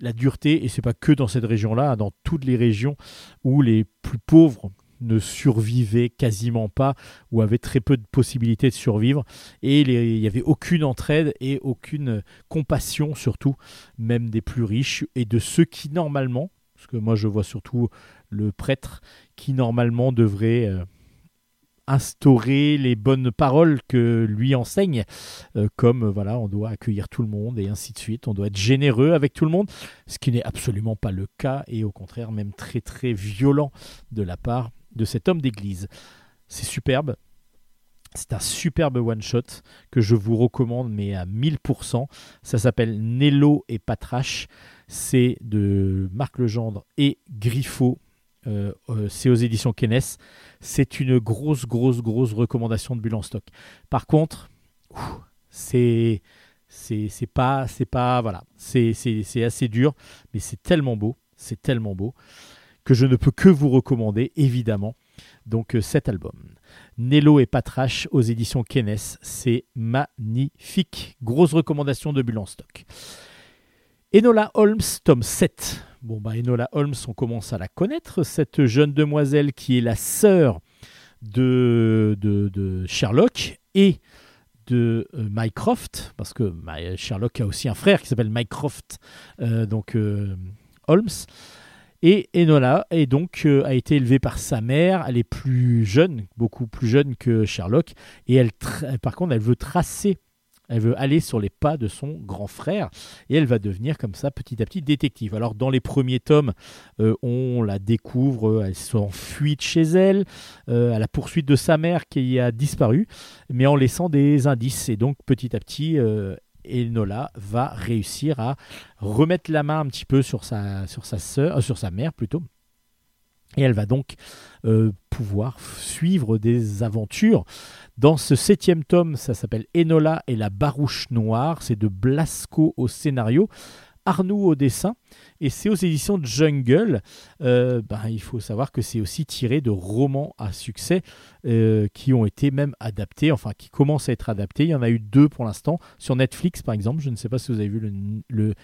la dureté, et c'est pas que dans cette région-là, hein, dans toutes les régions où les plus pauvres ne survivaient quasiment pas ou avaient très peu de possibilités de survivre. Et il n'y avait aucune entraide et aucune compassion surtout même des plus riches et de ceux qui normalement parce que moi je vois surtout le prêtre qui normalement devrait euh, instaurer les bonnes paroles que lui enseigne, euh, comme euh, voilà, on doit accueillir tout le monde et ainsi de suite, on doit être généreux avec tout le monde, ce qui n'est absolument pas le cas et au contraire même très très violent de la part de cet homme d'église. C'est superbe. C'est un superbe one-shot que je vous recommande, mais à 1000%. Ça s'appelle Nello et Patrache. C'est de Marc Legendre et Griffo. Euh, euh, c'est aux éditions Kennes. C'est une grosse, grosse, grosse recommandation de Bulle en stock. Par contre, c'est c'est pas c'est pas voilà c'est assez dur mais c'est tellement beau c'est tellement beau que je ne peux que vous recommander, évidemment. Donc euh, cet album. Nello et Patrache aux éditions Kennes, c'est magnifique. Grosse recommandation de Bulle en stock. Enola Holmes, tome 7. Bah, Enola Holmes, on commence à la connaître, cette jeune demoiselle qui est la sœur de, Sherlock et de euh, Mycroft, parce que Sherlock a aussi un frère qui s'appelle Mycroft, euh, donc Holmes. Et Enola est donc euh, a été élevée par sa mère. Elle est plus jeune, beaucoup plus jeune que Sherlock. Et par contre, elle veut tracer, elle veut aller sur les pas de son grand frère. Et elle va devenir comme ça petit à petit détective. Alors dans les premiers tomes, euh, on la découvre, elle s'enfuit de chez elle, euh, à la poursuite de sa mère qui a disparu, mais en laissant des indices. Et donc petit à petit, et Nola va réussir à remettre la main un petit peu sur sa, sur euh, sur sa mère plutôt. Et elle va donc euh, pouvoir suivre des aventures. Dans ce septième tome, ça s'appelle Enola et la barouche noire. C'est de Blasco au scénario. Arnoux au dessin, et c'est aux éditions Jungle. Euh, ben, il faut savoir que c'est aussi tiré de romans à succès euh, qui ont été même adaptés, enfin qui commencent à être adaptés. Il y en a eu deux pour l'instant, sur Netflix par exemple. Je ne sais pas si vous avez vu le,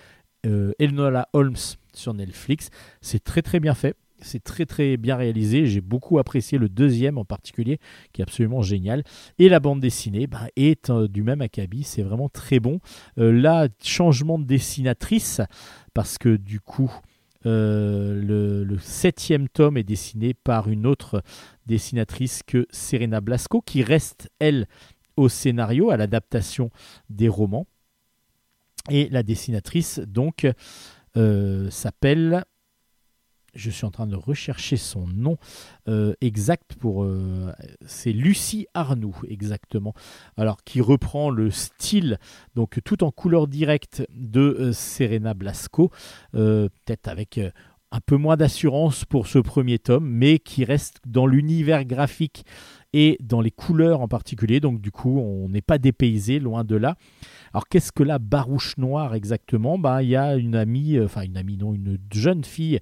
le Enola Holmes sur Netflix. C'est très très bien fait. C'est très très bien réalisé. J'ai beaucoup apprécié le deuxième en particulier, qui est absolument génial. Et la bande dessinée bah, est euh, du même acabit. C'est vraiment très bon. Euh, là, changement de dessinatrice, parce que du coup, euh, le, septième tome est dessiné par une autre dessinatrice que Serena Blasco, qui reste, elle, au scénario, à l'adaptation des romans. Et la dessinatrice, donc, s'appelle je suis en train de rechercher son nom euh, exact pour. Euh, c'est Lucie Arnoux, exactement. Alors, qui reprend le style, donc tout en couleur directe de euh, Serena Blasco, peut-être avec un peu moins d'assurance pour ce premier tome, mais qui reste dans l'univers graphique et dans les couleurs en particulier. Donc, du coup, on n'est pas dépaysé, loin de là. Alors qu'est-ce que la barouche noire exactement? Bah, Il y a une amie, enfin une amie non, une jeune fille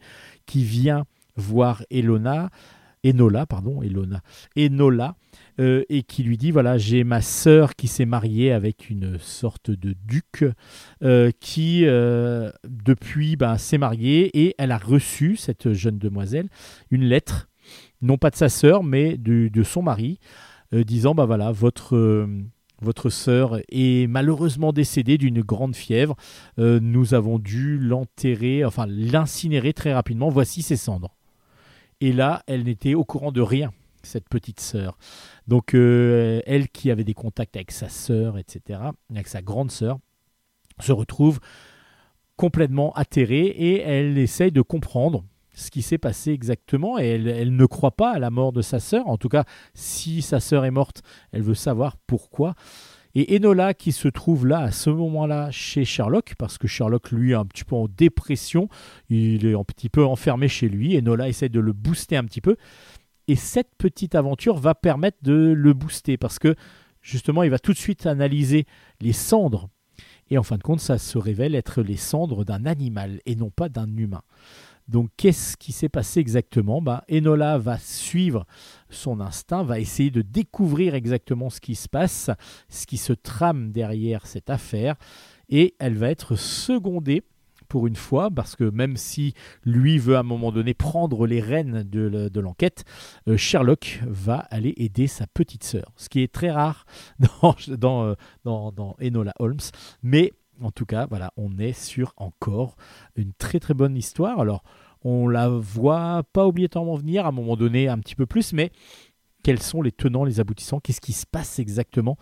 qui vient voir Elona, Enola, pardon, Elona, Enola, euh, et qui lui dit voilà, j'ai ma sœur qui s'est mariée avec une sorte de duc euh, qui, euh, depuis, ben, s'est mariée et elle a reçu, cette jeune demoiselle, une lettre, non pas de sa sœur, mais de, son mari, disant bah voilà, votre votre sœur est malheureusement décédée d'une grande fièvre. Euh, nous avons dû l'enterrer, enfin l'incinérer très rapidement. Voici ses cendres. Et là, elle n'était au courant de rien, cette petite sœur. Donc, euh, elle qui avait des contacts avec sa sœur, etc., avec sa grande sœur, se retrouve complètement atterrée et elle essaye de comprendre ce qui s'est passé exactement et elle, ne croit pas à la mort de sa sœur. En tout cas, si sa sœur est morte, elle veut savoir pourquoi. Et Enola qui se trouve là à ce moment-là chez Sherlock, parce que Sherlock lui est un petit peu en dépression, il est un petit peu enfermé chez lui, Enola essaie de le booster un petit peu. Et cette petite aventure va permettre de le booster, parce que justement il va tout de suite analyser les cendres. Et en fin de compte, ça se révèle être les cendres d'un animal et non pas d'un humain. Donc qu'est-ce qui s'est passé exactement? Bah, Enola va suivre son instinct, va essayer de découvrir exactement ce qui se passe, ce qui se trame derrière cette affaire, et elle va être secondée pour une fois, parce que même si lui veut à un moment donné prendre les rênes de, l'enquête, euh, Sherlock va aller aider sa petite sœur, ce qui est très rare euh, dans Enola Holmes, mais en tout cas, voilà, on est sur encore une très très bonne histoire. Alors, on la voit pas obligatoirement venir à un moment donné un petit peu plus, mais quels sont les tenants, les aboutissants? Qu'est-ce qui se passe exactement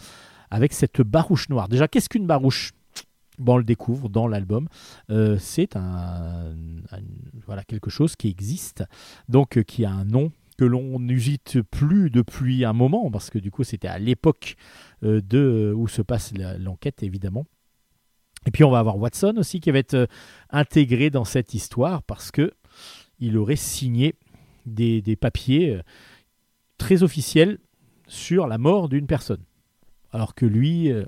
avec cette barouche noire? Déjà, qu'est-ce qu'une barouche? Bon, on le découvre dans l'album. Euh, c'est un, voilà, quelque chose qui existe, donc euh, qui a un nom que l'on n'usite plus depuis un moment, parce que du coup c'était à l'époque euh, de où se passe l'enquête évidemment. Et puis on va avoir Watson aussi qui va être euh, intégré dans cette histoire parce que il aurait signé des, papiers euh, très officiels sur la mort d'une personne. Alors que lui, euh,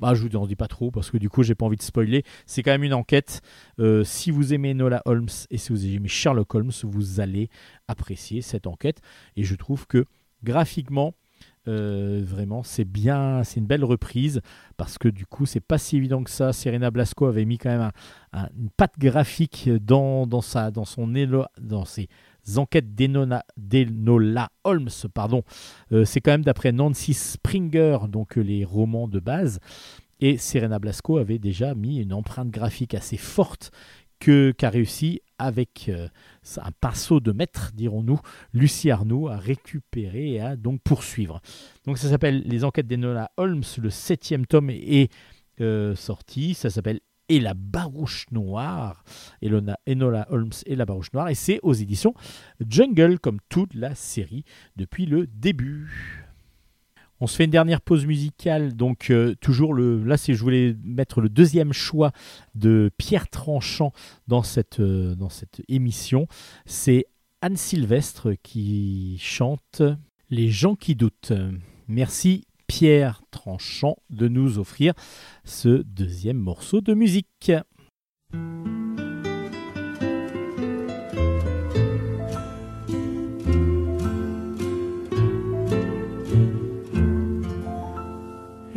bah, je vous en dis pas trop parce que du coup j'ai pas envie de spoiler. C'est quand même une enquête. si vous aimez Nola Holmes et si vous aimez Sherlock Holmes, vous allez apprécier cette enquête. Et je trouve que graphiquement, euh, vraiment, c'est bien, c'est une belle reprise parce que du coup, c'est pas si évident que ça. Serena Blasco avait mis quand même une patte graphique dans, dans, sa, dans, son dans ses enquêtes d'Enola Holmes. Pardon. Euh, c'est quand même d'après Nancy Springer, donc les romans de base. Et Serena Blasco avait déjà mis une empreinte graphique assez forte qu'a réussi avec euh, un pinceau de maître, dirons-nous, Lucie Arnaud a récupéré et a donc poursuivre. Donc ça s'appelle Les enquêtes d'Enola Holmes, le septième tome est euh, sorti, ça s'appelle Et la barouche noire, Enola Holmes et la barouche noire, et c'est aux éditions Jungle, comme toute la série depuis le début. On se fait une dernière pause musicale, donc euh, toujours le. Là, je voulais mettre le deuxième choix de Pierre Tranchant dans cette, euh, dans cette émission. C'est Anne Sylvestre qui chante Les gens qui doutent. Merci Pierre Tranchant de nous offrir ce deuxième morceau de musique.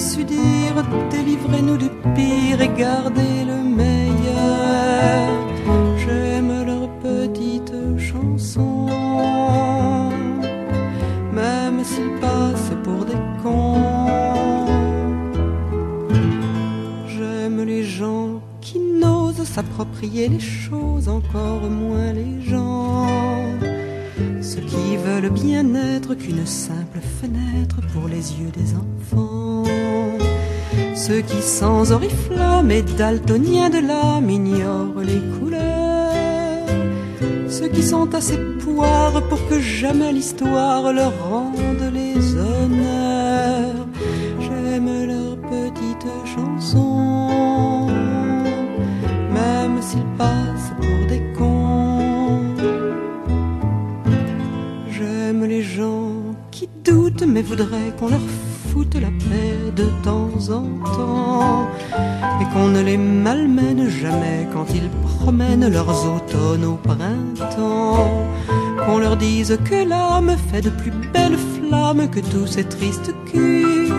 Su dire, délivrez-nous du pire et gardez le meilleur. J'aime leur petite chanson, même s'ils passent pour des cons. J'aime les gens qui n'osent s'approprier les choses, encore moins les gens. Veulent bien être qu'une simple fenêtre pour les yeux des enfants. Ceux qui sans oriflamme et daltoniens de l'âme ignorent les couleurs. Ceux qui sont assez poires pour que jamais l'histoire leur rende les honneurs. J'aime leurs petites chansons, même s'ils passent mais voudraient qu'on leur foute la paix de temps en temps. Et qu'on ne les malmène jamais quand ils promènent leurs automnes au printemps. Qu'on leur dise que l'âme fait de plus belles flammes que tous ces tristes culs.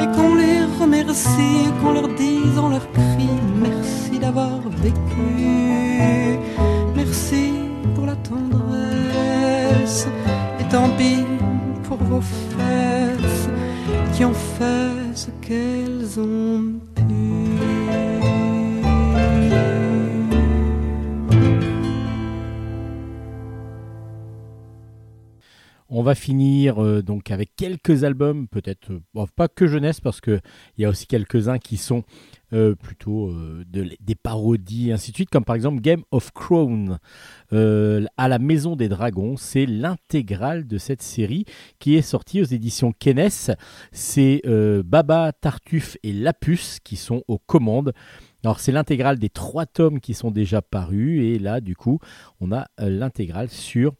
Et qu'on les remercie, qu'on leur dise en leur cri merci d'avoir vécu, merci pour la tendresse. Et tant pis vos fesses qui ont fait ce qu'elles ont On va finir euh, donc avec quelques albums, peut-être euh, pas que jeunesse, parce qu'il y a aussi quelques-uns qui sont euh, plutôt de- des parodies, ainsi de suite, comme par exemple Game of Crown à la Maison des Dragons. C'est l'intégrale de cette série qui est sortie aux éditions Kenes. C'est Baba, Tartuffe et Lapus qui sont aux commandes. Alors c'est l'intégrale des trois tomes qui sont déjà parus et là du coup on a l'intégrale sur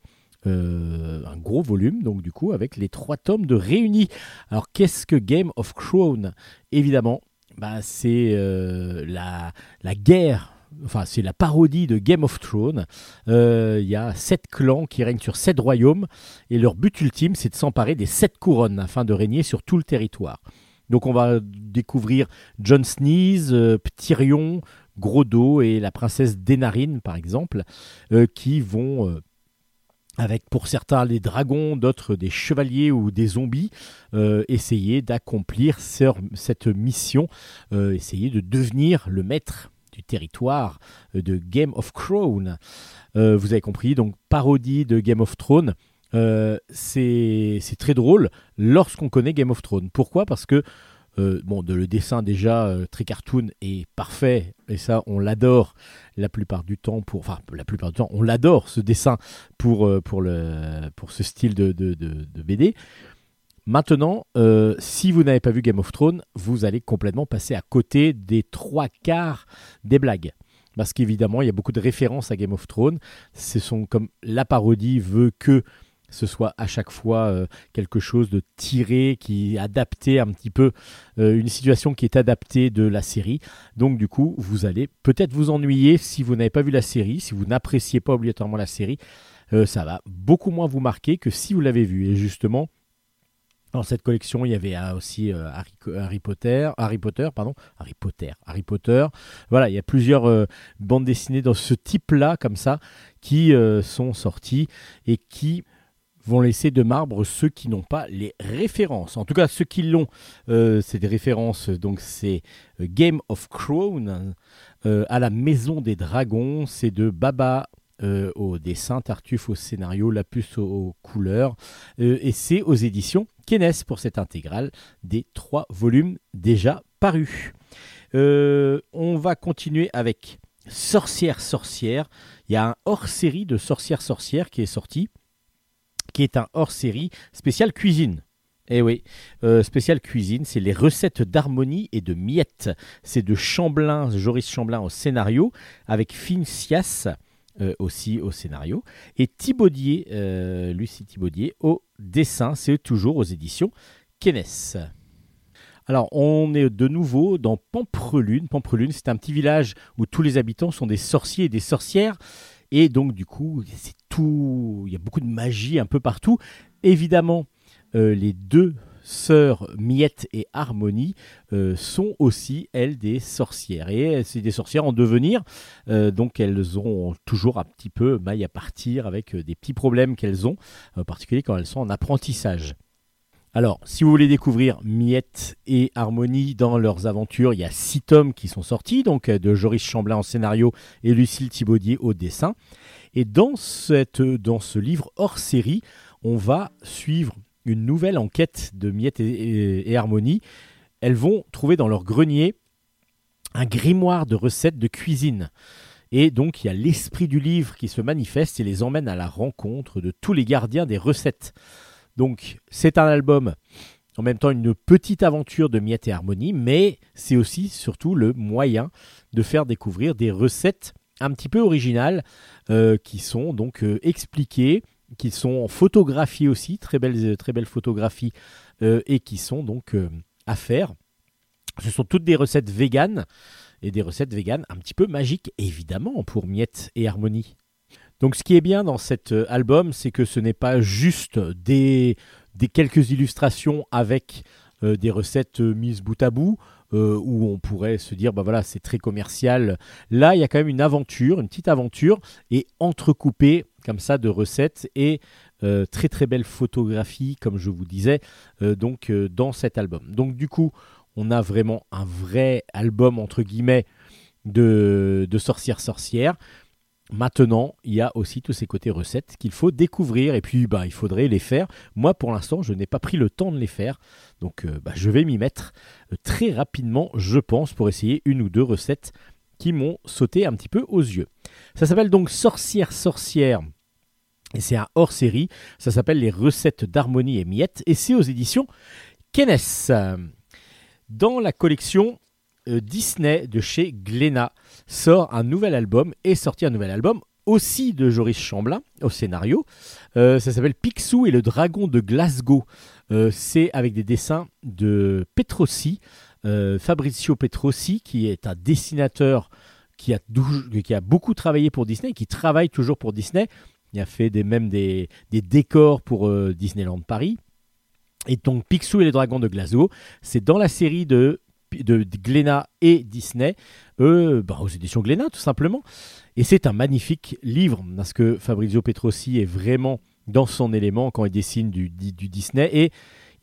euh, un gros volume, donc du coup, avec les trois tomes de réunis. Alors, qu'est-ce que Game of Thrones? Évidemment, bah, c'est euh, la, la guerre. Enfin, c'est la parodie de Game of Thrones. Euh, Il y a sept clans qui règnent sur sept royaumes et leur but ultime, c'est de s'emparer des sept couronnes afin de régner sur tout le territoire. Donc, on va découvrir Jon Sneeze, euh, Tyrion, Grodo et la princesse Dénarine, par exemple, qui vont avec pour certains les dragons, d'autres des chevaliers ou des zombies, euh, essayer d'accomplir ce- cette mission, euh, essayer de devenir le maître du territoire de Game of Thrones. Euh, vous avez compris, donc parodie de Game of Thrones. C'est très drôle lorsqu'on connaît Game of Thrones. Pourquoi? Parce que euh, bon, de le dessin déjà euh, très cartoon est parfait et ça on l'adore la plupart du temps pour, enfin la plupart du temps on l'adore ce dessin pour euh, pour le pour ce style de, de, de- BD. Maintenant, si vous n'avez pas vu Game of Thrones, vous allez complètement passer à côté des trois quarts des blagues. Parce qu'évidemment, il y a beaucoup de références à Game of Thrones. Ce sont comme la parodie veut que ce soit à chaque fois euh, quelque chose de tiré, qui est adapté un petit peu, euh, une situation qui est adaptée de la série. Donc du coup, vous allez peut-être vous ennuyer si vous n'avez pas vu la série, si vous n'appréciez pas obligatoirement la série. Euh, ça va beaucoup moins vous marquer que si vous l'avez vu. Et justement, dans cette collection, il y avait euh, aussi Harry, Potter, Harry Potter, pardon, Harry Potter, Harry Potter. Voilà, il y a plusieurs bandes dessinées dans ce type-là, comme ça, qui sont sorties et qui vont laisser de marbre ceux qui n'ont pas les références. En tout cas, ceux qui l'ont, euh, c'est des références. Donc, c'est euh, Game of Crown euh, à la Maison des Dragons. C'est de Baba au dessin, Tartuffe au scénario, Lapus aux, aux couleurs. Et c'est aux éditions Kenes pour cette intégrale des trois volumes déjà parus. On va continuer avec Sorcière Sorcière. Il y a un hors-série de Sorcière Sorcière qui est sorti, qui est un hors-série spécial cuisine. Eh oui, euh, spécial cuisine, c'est les recettes d'harmonie et de miettes. C'est de Chamblin, Joris Chamblin au scénario, avec Fincias euh, aussi au scénario, et Thibaudier, euh, Lucie Thibaudier au dessin. C'est toujours aux éditions Kennes. Alors, on est de nouveau dans Pamprelune. Pamprelune, c'est un petit village où tous les habitants sont des sorciers et des sorcières. Et donc, du coup, c'est tout. Il y a beaucoup de magie un peu partout. Évidemment, euh, les deux sœurs Miette et Harmonie euh, sont aussi, elles, des sorcières. Et c'est des sorcières en devenir, euh, donc elles ont toujours un petit peu maille à partir avec des petits problèmes qu'elles ont, en particulier quand elles sont en apprentissage. Alors, si vous voulez découvrir Miette et Harmonie dans leurs aventures, il y a six tomes qui sont sortis, donc de Joris Chamblin en scénario et Lucille Thibaudier au dessin. Et dans ce livre hors série, on va suivre une nouvelle enquête de Miette et, Harmonie. Elles vont trouver dans leur grenier un grimoire de recettes de cuisine. Et donc il y a l'esprit du livre qui se manifeste et les emmène à la rencontre de tous les gardiens des recettes. Donc c'est un album, en même temps une petite aventure de Miette et Harmonie, mais c'est aussi surtout le moyen de faire découvrir des recettes un petit peu originales euh, qui sont donc euh, expliquées, qui sont en photographie aussi, très belles, très belles photographies, euh, et qui sont donc à faire. Ce sont toutes des recettes véganes, et des recettes véganes un petit peu magiques, évidemment, pour Miette et Harmonie. Donc ce qui est bien dans cet euh, album, c'est que ce n'est pas juste des, quelques illustrations avec euh, des recettes euh, mises bout à bout, où on pourrait se dire, bah voilà, c'est très commercial. Là, il y a quand même une aventure, une petite aventure, et entrecoupée comme ça de recettes et très très belle photographie, comme je vous disais, donc dans cet album. Donc du coup, on a vraiment un vrai album entre guillemets de, de sorcières. Maintenant, il y a aussi tous ces côtés recettes qu'il faut découvrir et puis bah, il faudrait les faire. Moi, pour l'instant, je n'ai pas pris le temps de les faire. Donc, euh, bah, je vais m'y mettre euh, très rapidement, je pense, pour essayer une ou deux recettes qui m'ont sauté un petit peu aux yeux. Ça s'appelle donc Sorcière Sorcière. Et c'est un hors série. Ça s'appelle Les recettes d'harmonie et miettes. Et c'est aux éditions Kennes. Dans la collection Disney de chez Glénat sort un nouvel album et sorti un nouvel album aussi de Joris Chamblin au scénario. Euh, ça s'appelle Picsou et le dragon de Glasgow. Euh, c'est avec des dessins de Petrossi, Fabrizio Petrossi, qui est un dessinateur qui a, qui a beaucoup travaillé pour Disney, qui travaille toujours pour Disney. Il a fait des, même des, des décors pour Disneyland Paris. Et donc Picsou et le dragon de Glasgow, c'est dans la série de de Glénat et Disney, bah, aux éditions Glénat tout simplement. Et c'est un magnifique livre parce que Fabrizio Petrosi est vraiment dans son élément quand il dessine du, Disney et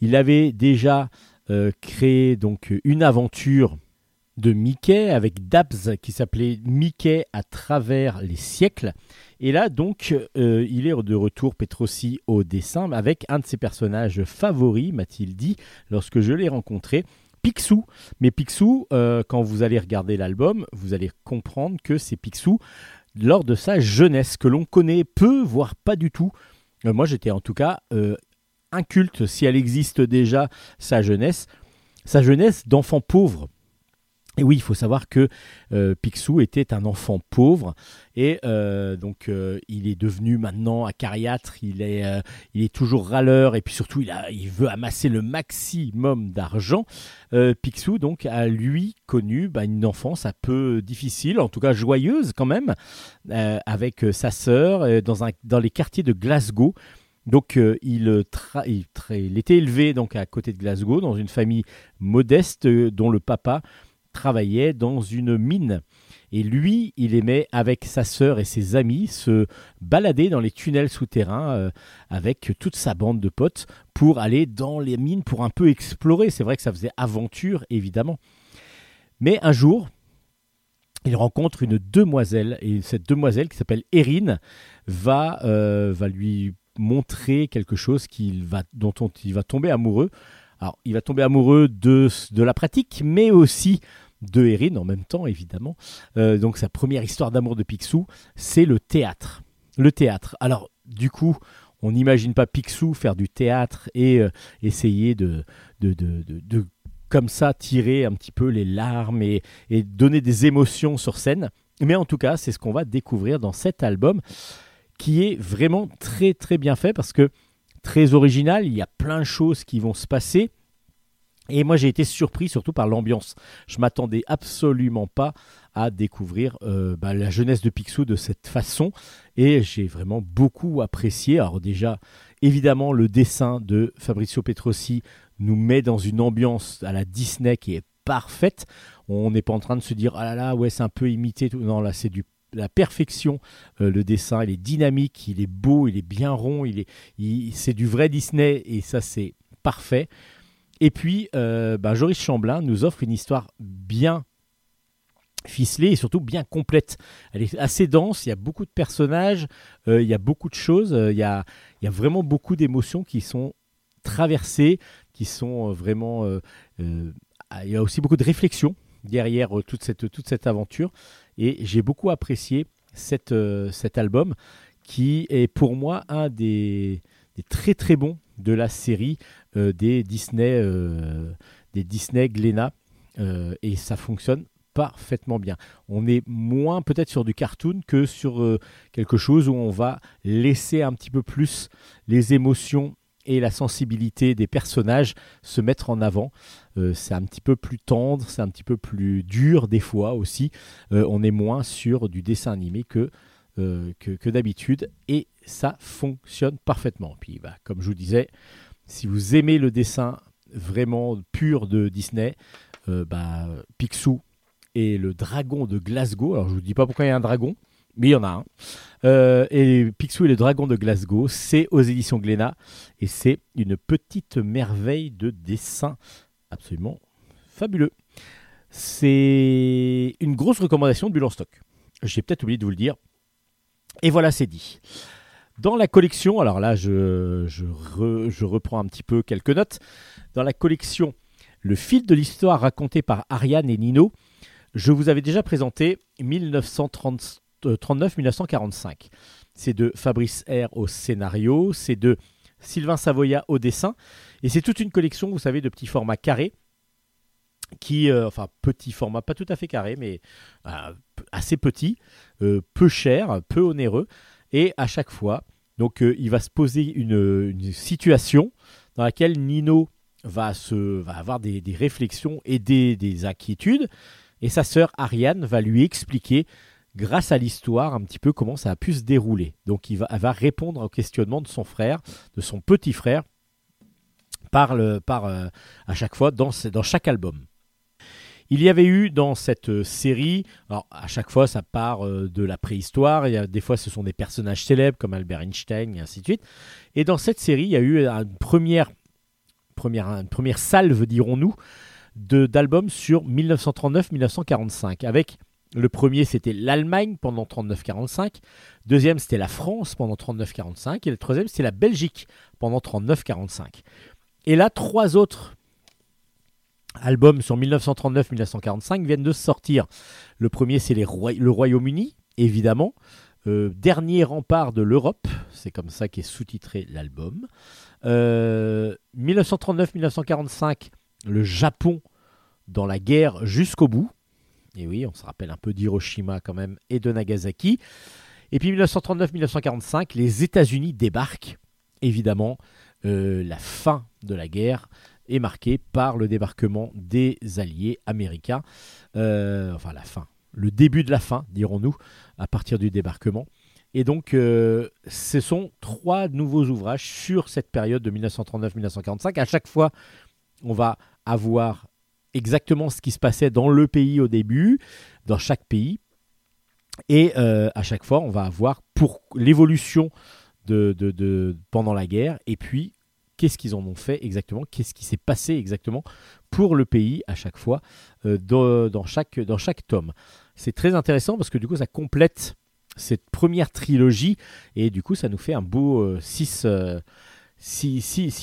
il avait déjà euh, créé donc une aventure de Mickey avec Dabs qui s'appelait Mickey à travers les siècles. Et là donc euh, il est de retour Petrosi au dessin avec un de ses personnages favoris, m'a-t-il dit, lorsque je l'ai rencontré. Picsou. Mais Picsou, euh, quand vous allez regarder l'album, vous allez comprendre que c'est Picsou lors de sa jeunesse, que l'on connaît peu, voire pas du tout. Euh, moi, j'étais en tout cas euh, inculte, si elle existe déjà, sa jeunesse. Sa jeunesse d'enfant pauvre. Et oui, il faut savoir que euh, Picsou était un enfant pauvre et euh, donc euh, il est devenu maintenant acariâtre, il est, il est toujours râleur et puis surtout il, veut amasser le maximum d'argent. Picsou donc a lui connu bah, une enfance un peu difficile, en tout cas joyeuse quand même, avec sa sœur dans, les quartiers de Glasgow. Donc il, était élevé donc à côté de Glasgow dans une famille modeste dont le papa travaillait dans une mine. Et lui, il aimait, avec sa sœur et ses amis, se balader dans les tunnels souterrains euh, avec toute sa bande de potes pour aller dans les mines pour un peu explorer. C'est vrai que ça faisait aventure, évidemment. Mais un jour, il rencontre une demoiselle, et cette demoiselle qui s'appelle Erin va, euh, va lui montrer quelque chose va, dont il va tomber amoureux. Alors, il va tomber amoureux de, de la pratique, mais aussi de Erin en même temps, évidemment. Euh, donc sa première histoire d'amour de Picsou, c'est le théâtre. Le théâtre. Alors, du coup, on n'imagine pas Picsou faire du théâtre et euh, essayer de, de, de, comme ça, tirer un petit peu les larmes et, donner des émotions sur scène. Mais en tout cas, c'est ce qu'on va découvrir dans cet album qui est vraiment très très bien fait parce que très original, il y a plein de choses qui vont se passer. Et moi j'ai été surpris surtout par l'ambiance. Je m'attendais absolument pas à découvrir euh, bah, la jeunesse de Picsou de cette façon et j'ai vraiment beaucoup apprécié. Alors déjà évidemment le dessin de Fabrizio Petrosi nous met dans une ambiance à la Disney qui est parfaite. On n'est pas en train de se dire ah là là ouais c'est un peu imité tout. Non là c'est du la perfection euh, le dessin il est dynamique il est beau il est bien rond il est c'est du vrai Disney et ça c'est parfait et puis euh, bah, Joris Chamblin nous offre une histoire bien ficelée et surtout bien complète. Elle est assez dense, il y a beaucoup de personnages, euh, il y a beaucoup de choses, il, y a, il y a vraiment beaucoup d'émotions qui sont traversées, qui sont vraiment... il y a aussi beaucoup de réflexions derrière toute cette, toute cette aventure. Et j'ai beaucoup apprécié euh, cet album qui est pour moi un des, très très bons de la série euh, des Disney, euh, des Disney Glénat. et ça fonctionne parfaitement bien. On est moins peut-être sur du cartoon que sur quelque chose où on va laisser un petit peu plus les émotions et la sensibilité des personnages se mettre en avant. Euh, c'est un petit peu plus tendre, c'est un petit peu plus dur des fois aussi. Euh, on est moins sur du dessin animé que, euh, que, d'habitude et ça fonctionne parfaitement. Puis bah, comme je vous disais, si vous aimez le dessin vraiment pur de Disney, bah, Picsou et le dragon de Glasgow, alors je vous dis pas pourquoi il y a un dragon, mais il y en a un. Euh, et Picsou et le dragon de Glasgow, c'est aux éditions Glénat et c'est une petite merveille de dessin absolument fabuleux. C'est une grosse recommandation de Bulle stock. J'ai peut-être oublié de vous le dire. Et voilà, c'est dit. Dans la collection, alors là, je, reprends un petit peu quelques notes. Dans la collection Le fil de l'histoire raconté par Ariane et Nino, je vous avais déjà présenté 1930 39-1945. C'est de Fabrice R au scénario, c'est de Sylvain Savoya au dessin, et c'est toute une collection, vous savez, de petits formats carrés, qui, euh, enfin, petit format, pas tout à fait carré, mais euh, assez petit, euh, peu cher, peu onéreux, et à chaque fois, donc il va se poser une, situation dans laquelle Nino va, se, va avoir des, réflexions et des, des inquiétudes, et sa sœur Ariane va lui expliquer grâce à l'histoire, un petit peu comment ça a pu se dérouler. Donc il va, elle va répondre au questionnement de son frère, de son petit frère, par, par euh, à chaque fois dans chaque album. Il y avait eu dans cette euh, série, alors à chaque fois ça part euh, de la préhistoire, il y a, des fois ce sont des personnages célèbres comme Albert Einstein et ainsi de suite. Et dans cette série, il y a eu une première, première, une première salve, dirons-nous, d'albums sur 1939-1945 avec le premier, c'était l'Allemagne pendant 39-45. Deuxième, c'était la France pendant 39-45. Et le troisième, c'était la Belgique pendant 39-45. Et là, trois autres albums sur 1939-1945 viennent de sortir. Le premier, c'est le Royaume-Uni, évidemment. Euh, dernier rempart de l'Europe, c'est comme ça qu'est sous-titré l'album. 1939-1945, euh, le Japon dans la guerre jusqu'au bout. Et oui, on se rappelle un peu d'Hiroshima quand même et de Nagasaki. Et puis 1939-1945, les États-Unis débarquent. Évidemment, euh, la fin de la guerre est marquée par le débarquement des alliés américains. Euh, enfin, la fin, le début de la fin, dirons-nous, à partir du débarquement. Et donc, euh, ce sont trois nouveaux ouvrages sur cette période de 1939-1945. À chaque fois, on va avoir exactement ce qui se passait dans le pays au début, dans chaque pays. Et euh, à chaque fois, on va avoir pour l'évolution de, de, pendant la guerre, et puis qu'est-ce qu'ils en ont fait exactement, qu'est-ce qui s'est passé exactement pour le pays à chaque fois euh, dans, chaque, dans chaque tome. C'est très intéressant parce que du coup, ça complète cette première trilogie, et du coup, ça nous fait un beau 6 euh,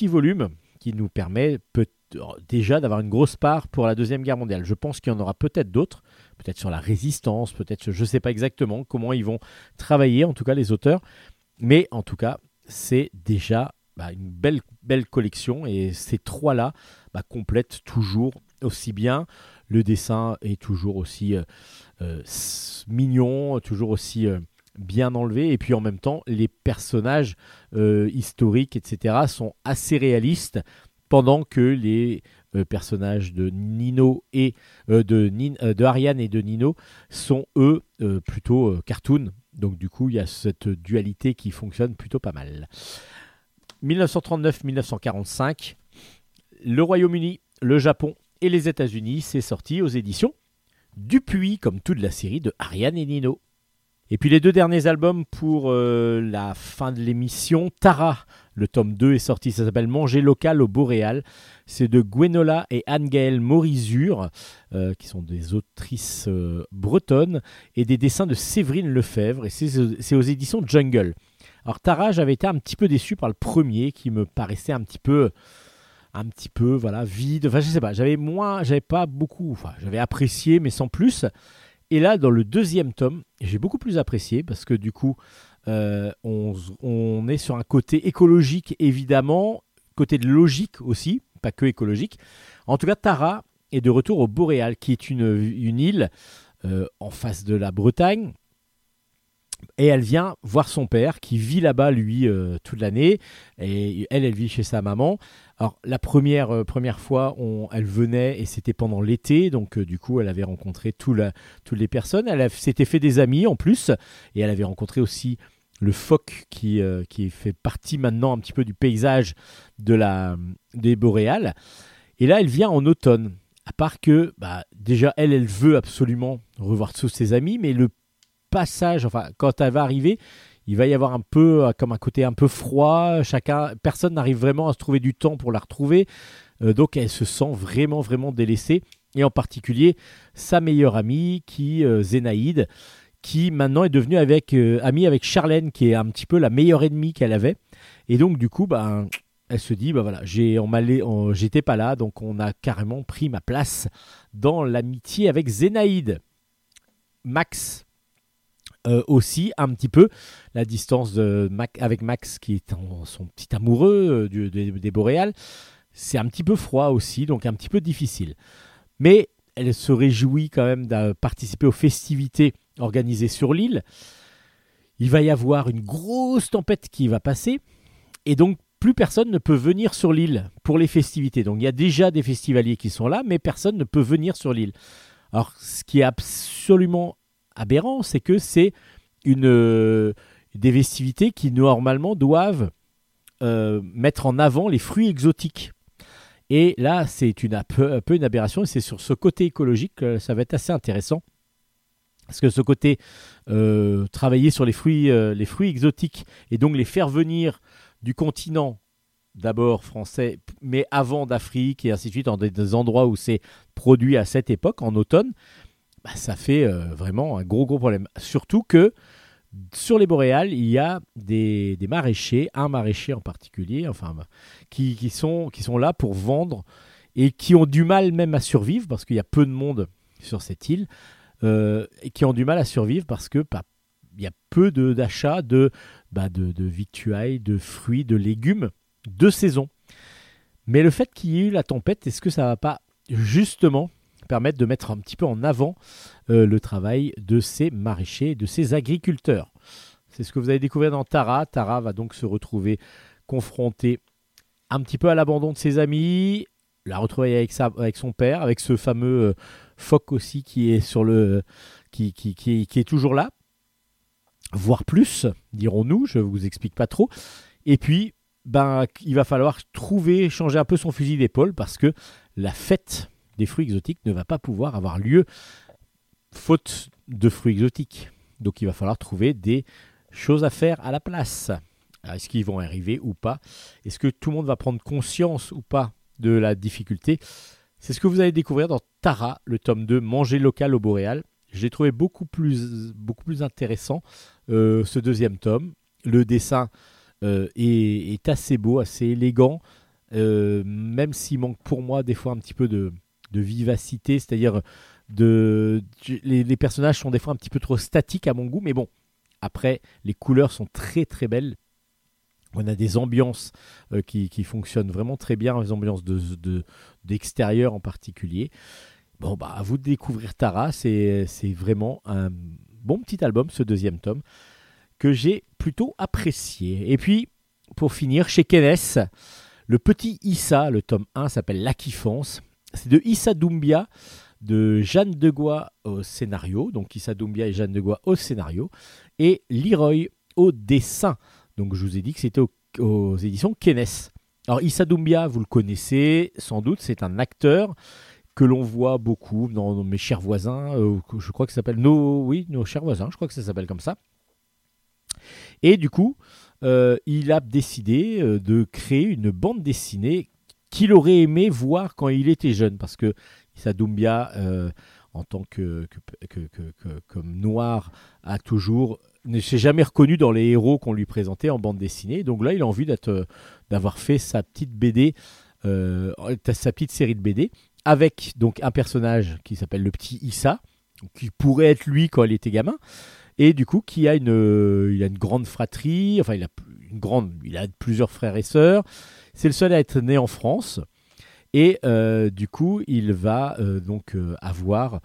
volumes qui nous permet déjà d'avoir une grosse part pour la Deuxième Guerre mondiale. Je pense qu'il y en aura peut-être d'autres, peut-être sur la résistance, peut-être, je ne sais pas exactement comment ils vont travailler, en tout cas les auteurs, mais en tout cas, c'est déjà bah, une belle, belle collection et ces trois-là bah, complètent toujours aussi bien. Le dessin est toujours aussi, euh, mignon, toujours aussi bien enlevé. Et puis en même temps, les personnages historiques, etc., sont assez réalistes, pendant que les personnages de Nino et de, de, Ariane et de Nino sont eux plutôt cartoon. Donc du coup, il y a cette dualité qui fonctionne plutôt pas mal. 1939-1945, le Royaume-Uni, le Japon et les États-Unis, c'est sorti aux éditions Dupuis, comme toute la série de Ariane et Nino. Et puis les deux derniers albums pour euh, la fin de l'émission, Tara, le tome 2 est sorti, ça s'appelle Manger local au Boréal. C'est de Gwenola et Anne-Gaëlle Morizur, euh, qui sont des autrices euh, bretonnes, et des dessins de Séverine Lefebvre, et c'est aux éditions Jungle. Alors Tara, j'avais été un petit peu déçu par le premier, qui me paraissait un petit peu un petit peu voilà vide enfin je sais pas j'avais moins j'avais pas beaucoup j'avais apprécié mais sans plus et là, dans le deuxième tome, j'ai beaucoup plus apprécié parce que du coup, euh, on, est sur un côté écologique évidemment, côté de logique aussi, pas que écologique. En tout cas, Tara est de retour au Boréal, qui est une, une île euh, en face de la Bretagne. Et elle vient voir son père qui vit là-bas, lui, euh, toute l'année. Et elle, elle vit chez sa maman. Alors la première, euh, première fois, on, elle venait et c'était pendant l'été, donc euh, du coup elle avait rencontré tout la, toutes les personnes. Elle s'était fait des amis en plus et elle avait rencontré aussi le phoque qui, qui fait partie maintenant un petit peu du paysage de la, des boréales. Et là elle vient en automne. À part que bah, déjà elle, elle veut absolument revoir tous ses amis, mais le passage, enfin quand elle va arriver, il va y avoir un peu euh, comme un côté un peu froid. Chacun, personne n'arrive vraiment à se trouver du temps pour la retrouver. Euh, donc elle se sent vraiment vraiment délaissée. Et en particulier sa meilleure amie, qui euh, Zénaïde, qui maintenant est devenue avec amie avec Charlène, qui est un petit peu la meilleure ennemie qu'elle avait. Et donc du coup, ben elle se dit bah voilà j'ai j'étais pas là donc on a carrément pris ma place dans l'amitié avec Zénaïde Max euh, aussi un petit peu la distance de avec Max qui est son petit amoureux euh, des boréales. C'est un petit peu froid aussi, donc un petit peu difficile. Mais elle se réjouit quand même de participer aux festivités organisées sur l'île. Il va y avoir une grosse tempête qui va passer et donc plus personne ne peut venir sur l'île pour les festivités. Donc il y a déjà des festivaliers qui sont là, mais personne ne peut venir sur l'île. Alors ce qui est absolument aberrant, c'est que c'est une euh, des festivités qui normalement doivent euh, mettre en avant les fruits exotiques. Et là, c'est une, un, peu, une aberration, et c'est sur ce côté écologique que ça va être assez intéressant. Parce que ce côté euh, travailler sur les fruits, les fruits exotiques et donc les faire venir du continent, d'abord français, mais avant d'Afrique et ainsi de suite, dans des endroits où c'est produit à cette époque, en automne, bah, ça fait euh, vraiment un gros gros problème. Surtout que sur les boréales, il y a des, maraîchers, un maraîcher en particulier, enfin, bah, qui, sont, qui sont là pour vendre et qui ont du mal même à survivre parce qu'il y a peu de monde sur cette île euh, et qui ont du mal à survivre parce que bah, il y a peu d'achats de, de, de, de victuailles, de fruits, de légumes de saison. Mais le fait qu'il y ait eu la tempête, est-ce que ça va pas justement permettre de mettre un petit peu en avant euh, le travail de ces maraîchers, de ces agriculteurs. C'est ce que vous allez découvrir dans Tara. Tara va donc se retrouver confrontée un petit peu à l'abandon de ses amis, la retrouver avec, sa, avec son père, avec ce fameux euh, phoque aussi qui est sur le qui, qui, qui, est toujours là, voire plus, dirons-nous. Je vous explique pas trop. Et puis, ben, il va falloir trouver, changer un peu son fusil d'épaule parce que la fête des fruits exotiques ne va pas pouvoir avoir lieu faute de fruits exotiques. Donc il va falloir trouver des choses à faire à la place. Est-ce qu'ils vont arriver ou pas? Est-ce que tout le monde va prendre conscience ou pas de la difficulté? C'est ce que vous allez découvrir dans Tara, le tome 2, Manger local au Boréal. J'ai trouvé beaucoup plus, beaucoup plus intéressant euh, ce deuxième tome. Le dessin euh, est, assez beau, assez élégant, euh, même s'il manque pour moi des fois un petit peu de, de vivacité, c'est-à-dire de les, personnages sont des fois un petit peu trop statiques à mon goût, mais bon, après les couleurs sont très très belles. On a des ambiances euh, qui, fonctionnent vraiment très bien, les ambiances de, d'extérieur en particulier. bon, bah, à vous de découvrir Tara. C'est vraiment un bon petit album, ce deuxième tome, que j'ai plutôt apprécié. Et puis, pour finir, chez Kenes, le petit Issa, le tome 1 s'appelle La. C'est de Issa Doumbia, de Jeanne Degois au scénario. Donc Issa Doumbia et Jeanne Degois au scénario. Et Leroy au dessin. Donc je vous ai dit que c'était aux, éditions Kenes. Alors Issa Doumbia, vous le connaissez sans doute, c'est un acteur que l'on voit beaucoup dans, mes chers voisins, euh, je crois que ça s'appelle nos, oui, nos chers voisins, je crois que ça s'appelle comme ça. Et du coup, euh, il a décidé euh, de créer une bande dessinée qu'il aurait aimé voir quand il était jeune, parce que Issa Doumbia, euh, en tant que, que- que- que- comme noir, a toujours ne s'est jamais reconnu dans les héros qu'on lui présentait en bande dessinée. Donc là, il a envie d'être, d'avoir fait sa petite BD, euh, sa petite série de BD, avec donc un personnage qui s'appelle le petit Issa, qui pourrait être lui quand il était gamin, et du coup qui a une, euh, il a une grande fratrie, enfin il a grande, il a plusieurs frères et sœurs. C'est le seul à être né en France, et euh, du coup il va euh, donc euh, avoir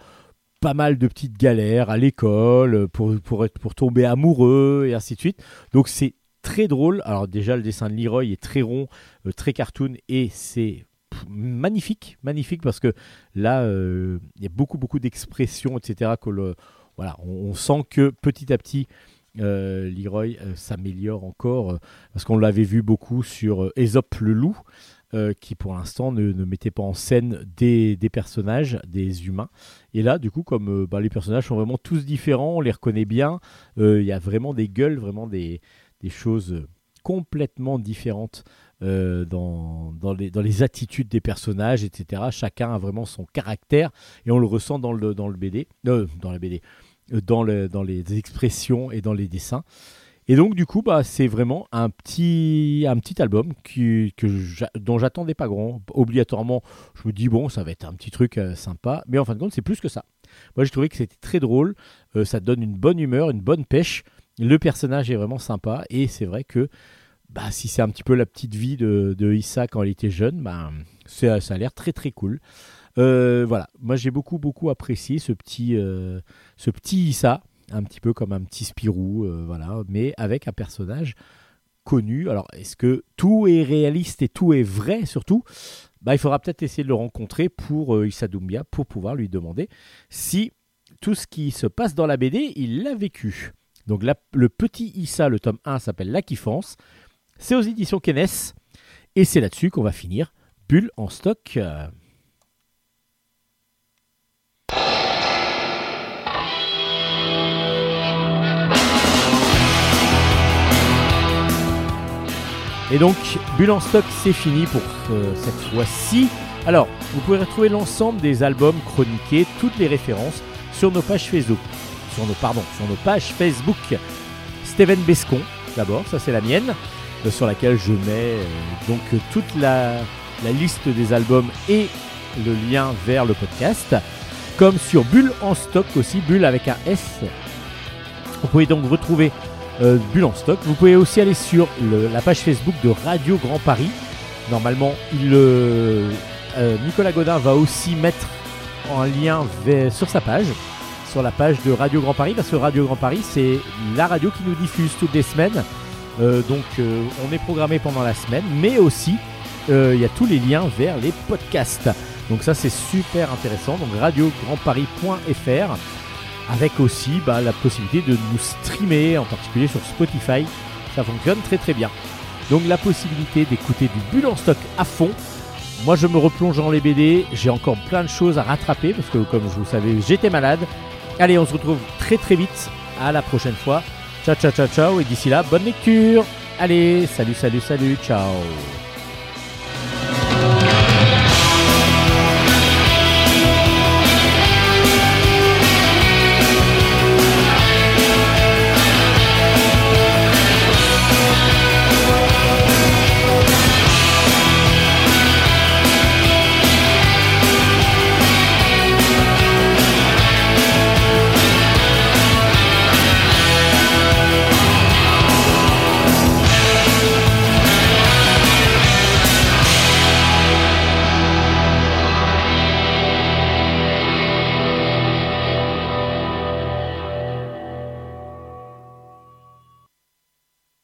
pas mal de petites galères à l'école pour, pour, être, pour tomber amoureux et ainsi de suite. Donc c'est très drôle. Alors déjà le dessin de Leroy est très rond, très cartoon et c'est magnifique, magnifique parce que là il y a beaucoup beaucoup d'expressions etc. Que le, voilà, on sent que petit à petit euh, Leroy euh, s'améliore encore euh, parce qu'on l'avait vu beaucoup sur euh, Aesop le loup. qui pour l'instant ne, mettait pas en scène des, personnages, des humains. Et là, du coup, comme bah, les personnages sont vraiment tous différents, on les reconnaît bien, il y a vraiment des gueules, vraiment des, choses complètement différentes dans, les, attitudes des personnages, etc. Chacun a vraiment son caractère et on le ressent dans le, BD, dans la BD, dans, le, dans les expressions et dans les dessins. Et donc du coup, bah, c'est vraiment un petit, album dont j'attendais pas grand. Obligatoirement, je me dis bon, ça va être un petit truc euh, sympa, mais en fin de compte, c'est plus que ça. Moi, j'ai trouvé que c'était très drôle. euh, ça donne une bonne humeur, une bonne pêche. Le personnage est vraiment sympa et c'est vrai que bah, si c'est un petit peu la petite vie de, Issa quand elle était jeune, bah, ça a l'air très très cool. Euh, voilà, moi j'ai beaucoup beaucoup apprécié ce petit, euh, ce petit Issa, un petit peu comme un petit Spirou, euh, voilà, mais avec un personnage connu. Alors est-ce que tout est réaliste et tout est vrai surtout? Bah, Il faudra peut-être essayer de le rencontrer pour euh, Issa Doumbia pour pouvoir lui demander si tout ce qui se passe dans la BD, il l'a vécu. Donc le petit Issa, le tome 1 s'appelle La Kiffance. C'est aux éditions Kenes. Et c'est là-dessus qu'on va finir Bulle en stock. Et donc, Bulle en stock, c'est fini pour euh, cette fois-ci. Alors, vous pouvez retrouver l'ensemble des albums chroniqués, toutes les références sur nos pages Facebook. Sur nos, pardon, sur nos pages Facebook. Steven Bescon, d'abord, ça c'est la mienne, euh, sur laquelle je mets euh, donc toute la, la liste des albums et le lien vers le podcast. Comme sur Bulle en stock aussi, Bulle avec un S. Vous pouvez donc retrouver euh, en stock. Vous pouvez aussi aller sur la page Facebook de Radio Grand Paris. Normalement, euh, euh, Nicolas Godin va aussi mettre en lien sur sa page, sur la page de Radio Grand Paris, parce que Radio Grand Paris, c'est la radio qui nous diffuse toutes les semaines. Euh, donc, on est programmé pendant la semaine, mais aussi, il y a tous les liens vers les podcasts. Donc, ça, c'est super intéressant. Donc, radiograndparis.fr avec aussi bah, la possibilité de nous streamer, en particulier sur Spotify. Ça fonctionne très très bien. Donc la possibilité d'écouter du bulle en stock à fond. Moi je me replonge dans les BD, j'ai encore plein de choses à rattraper parce que comme vous le savez j'étais malade. Allez on se retrouve très très vite. À la prochaine fois. Ciao ciao ciao ciao et d'ici là bonne lecture. Allez salut salut salut ciao.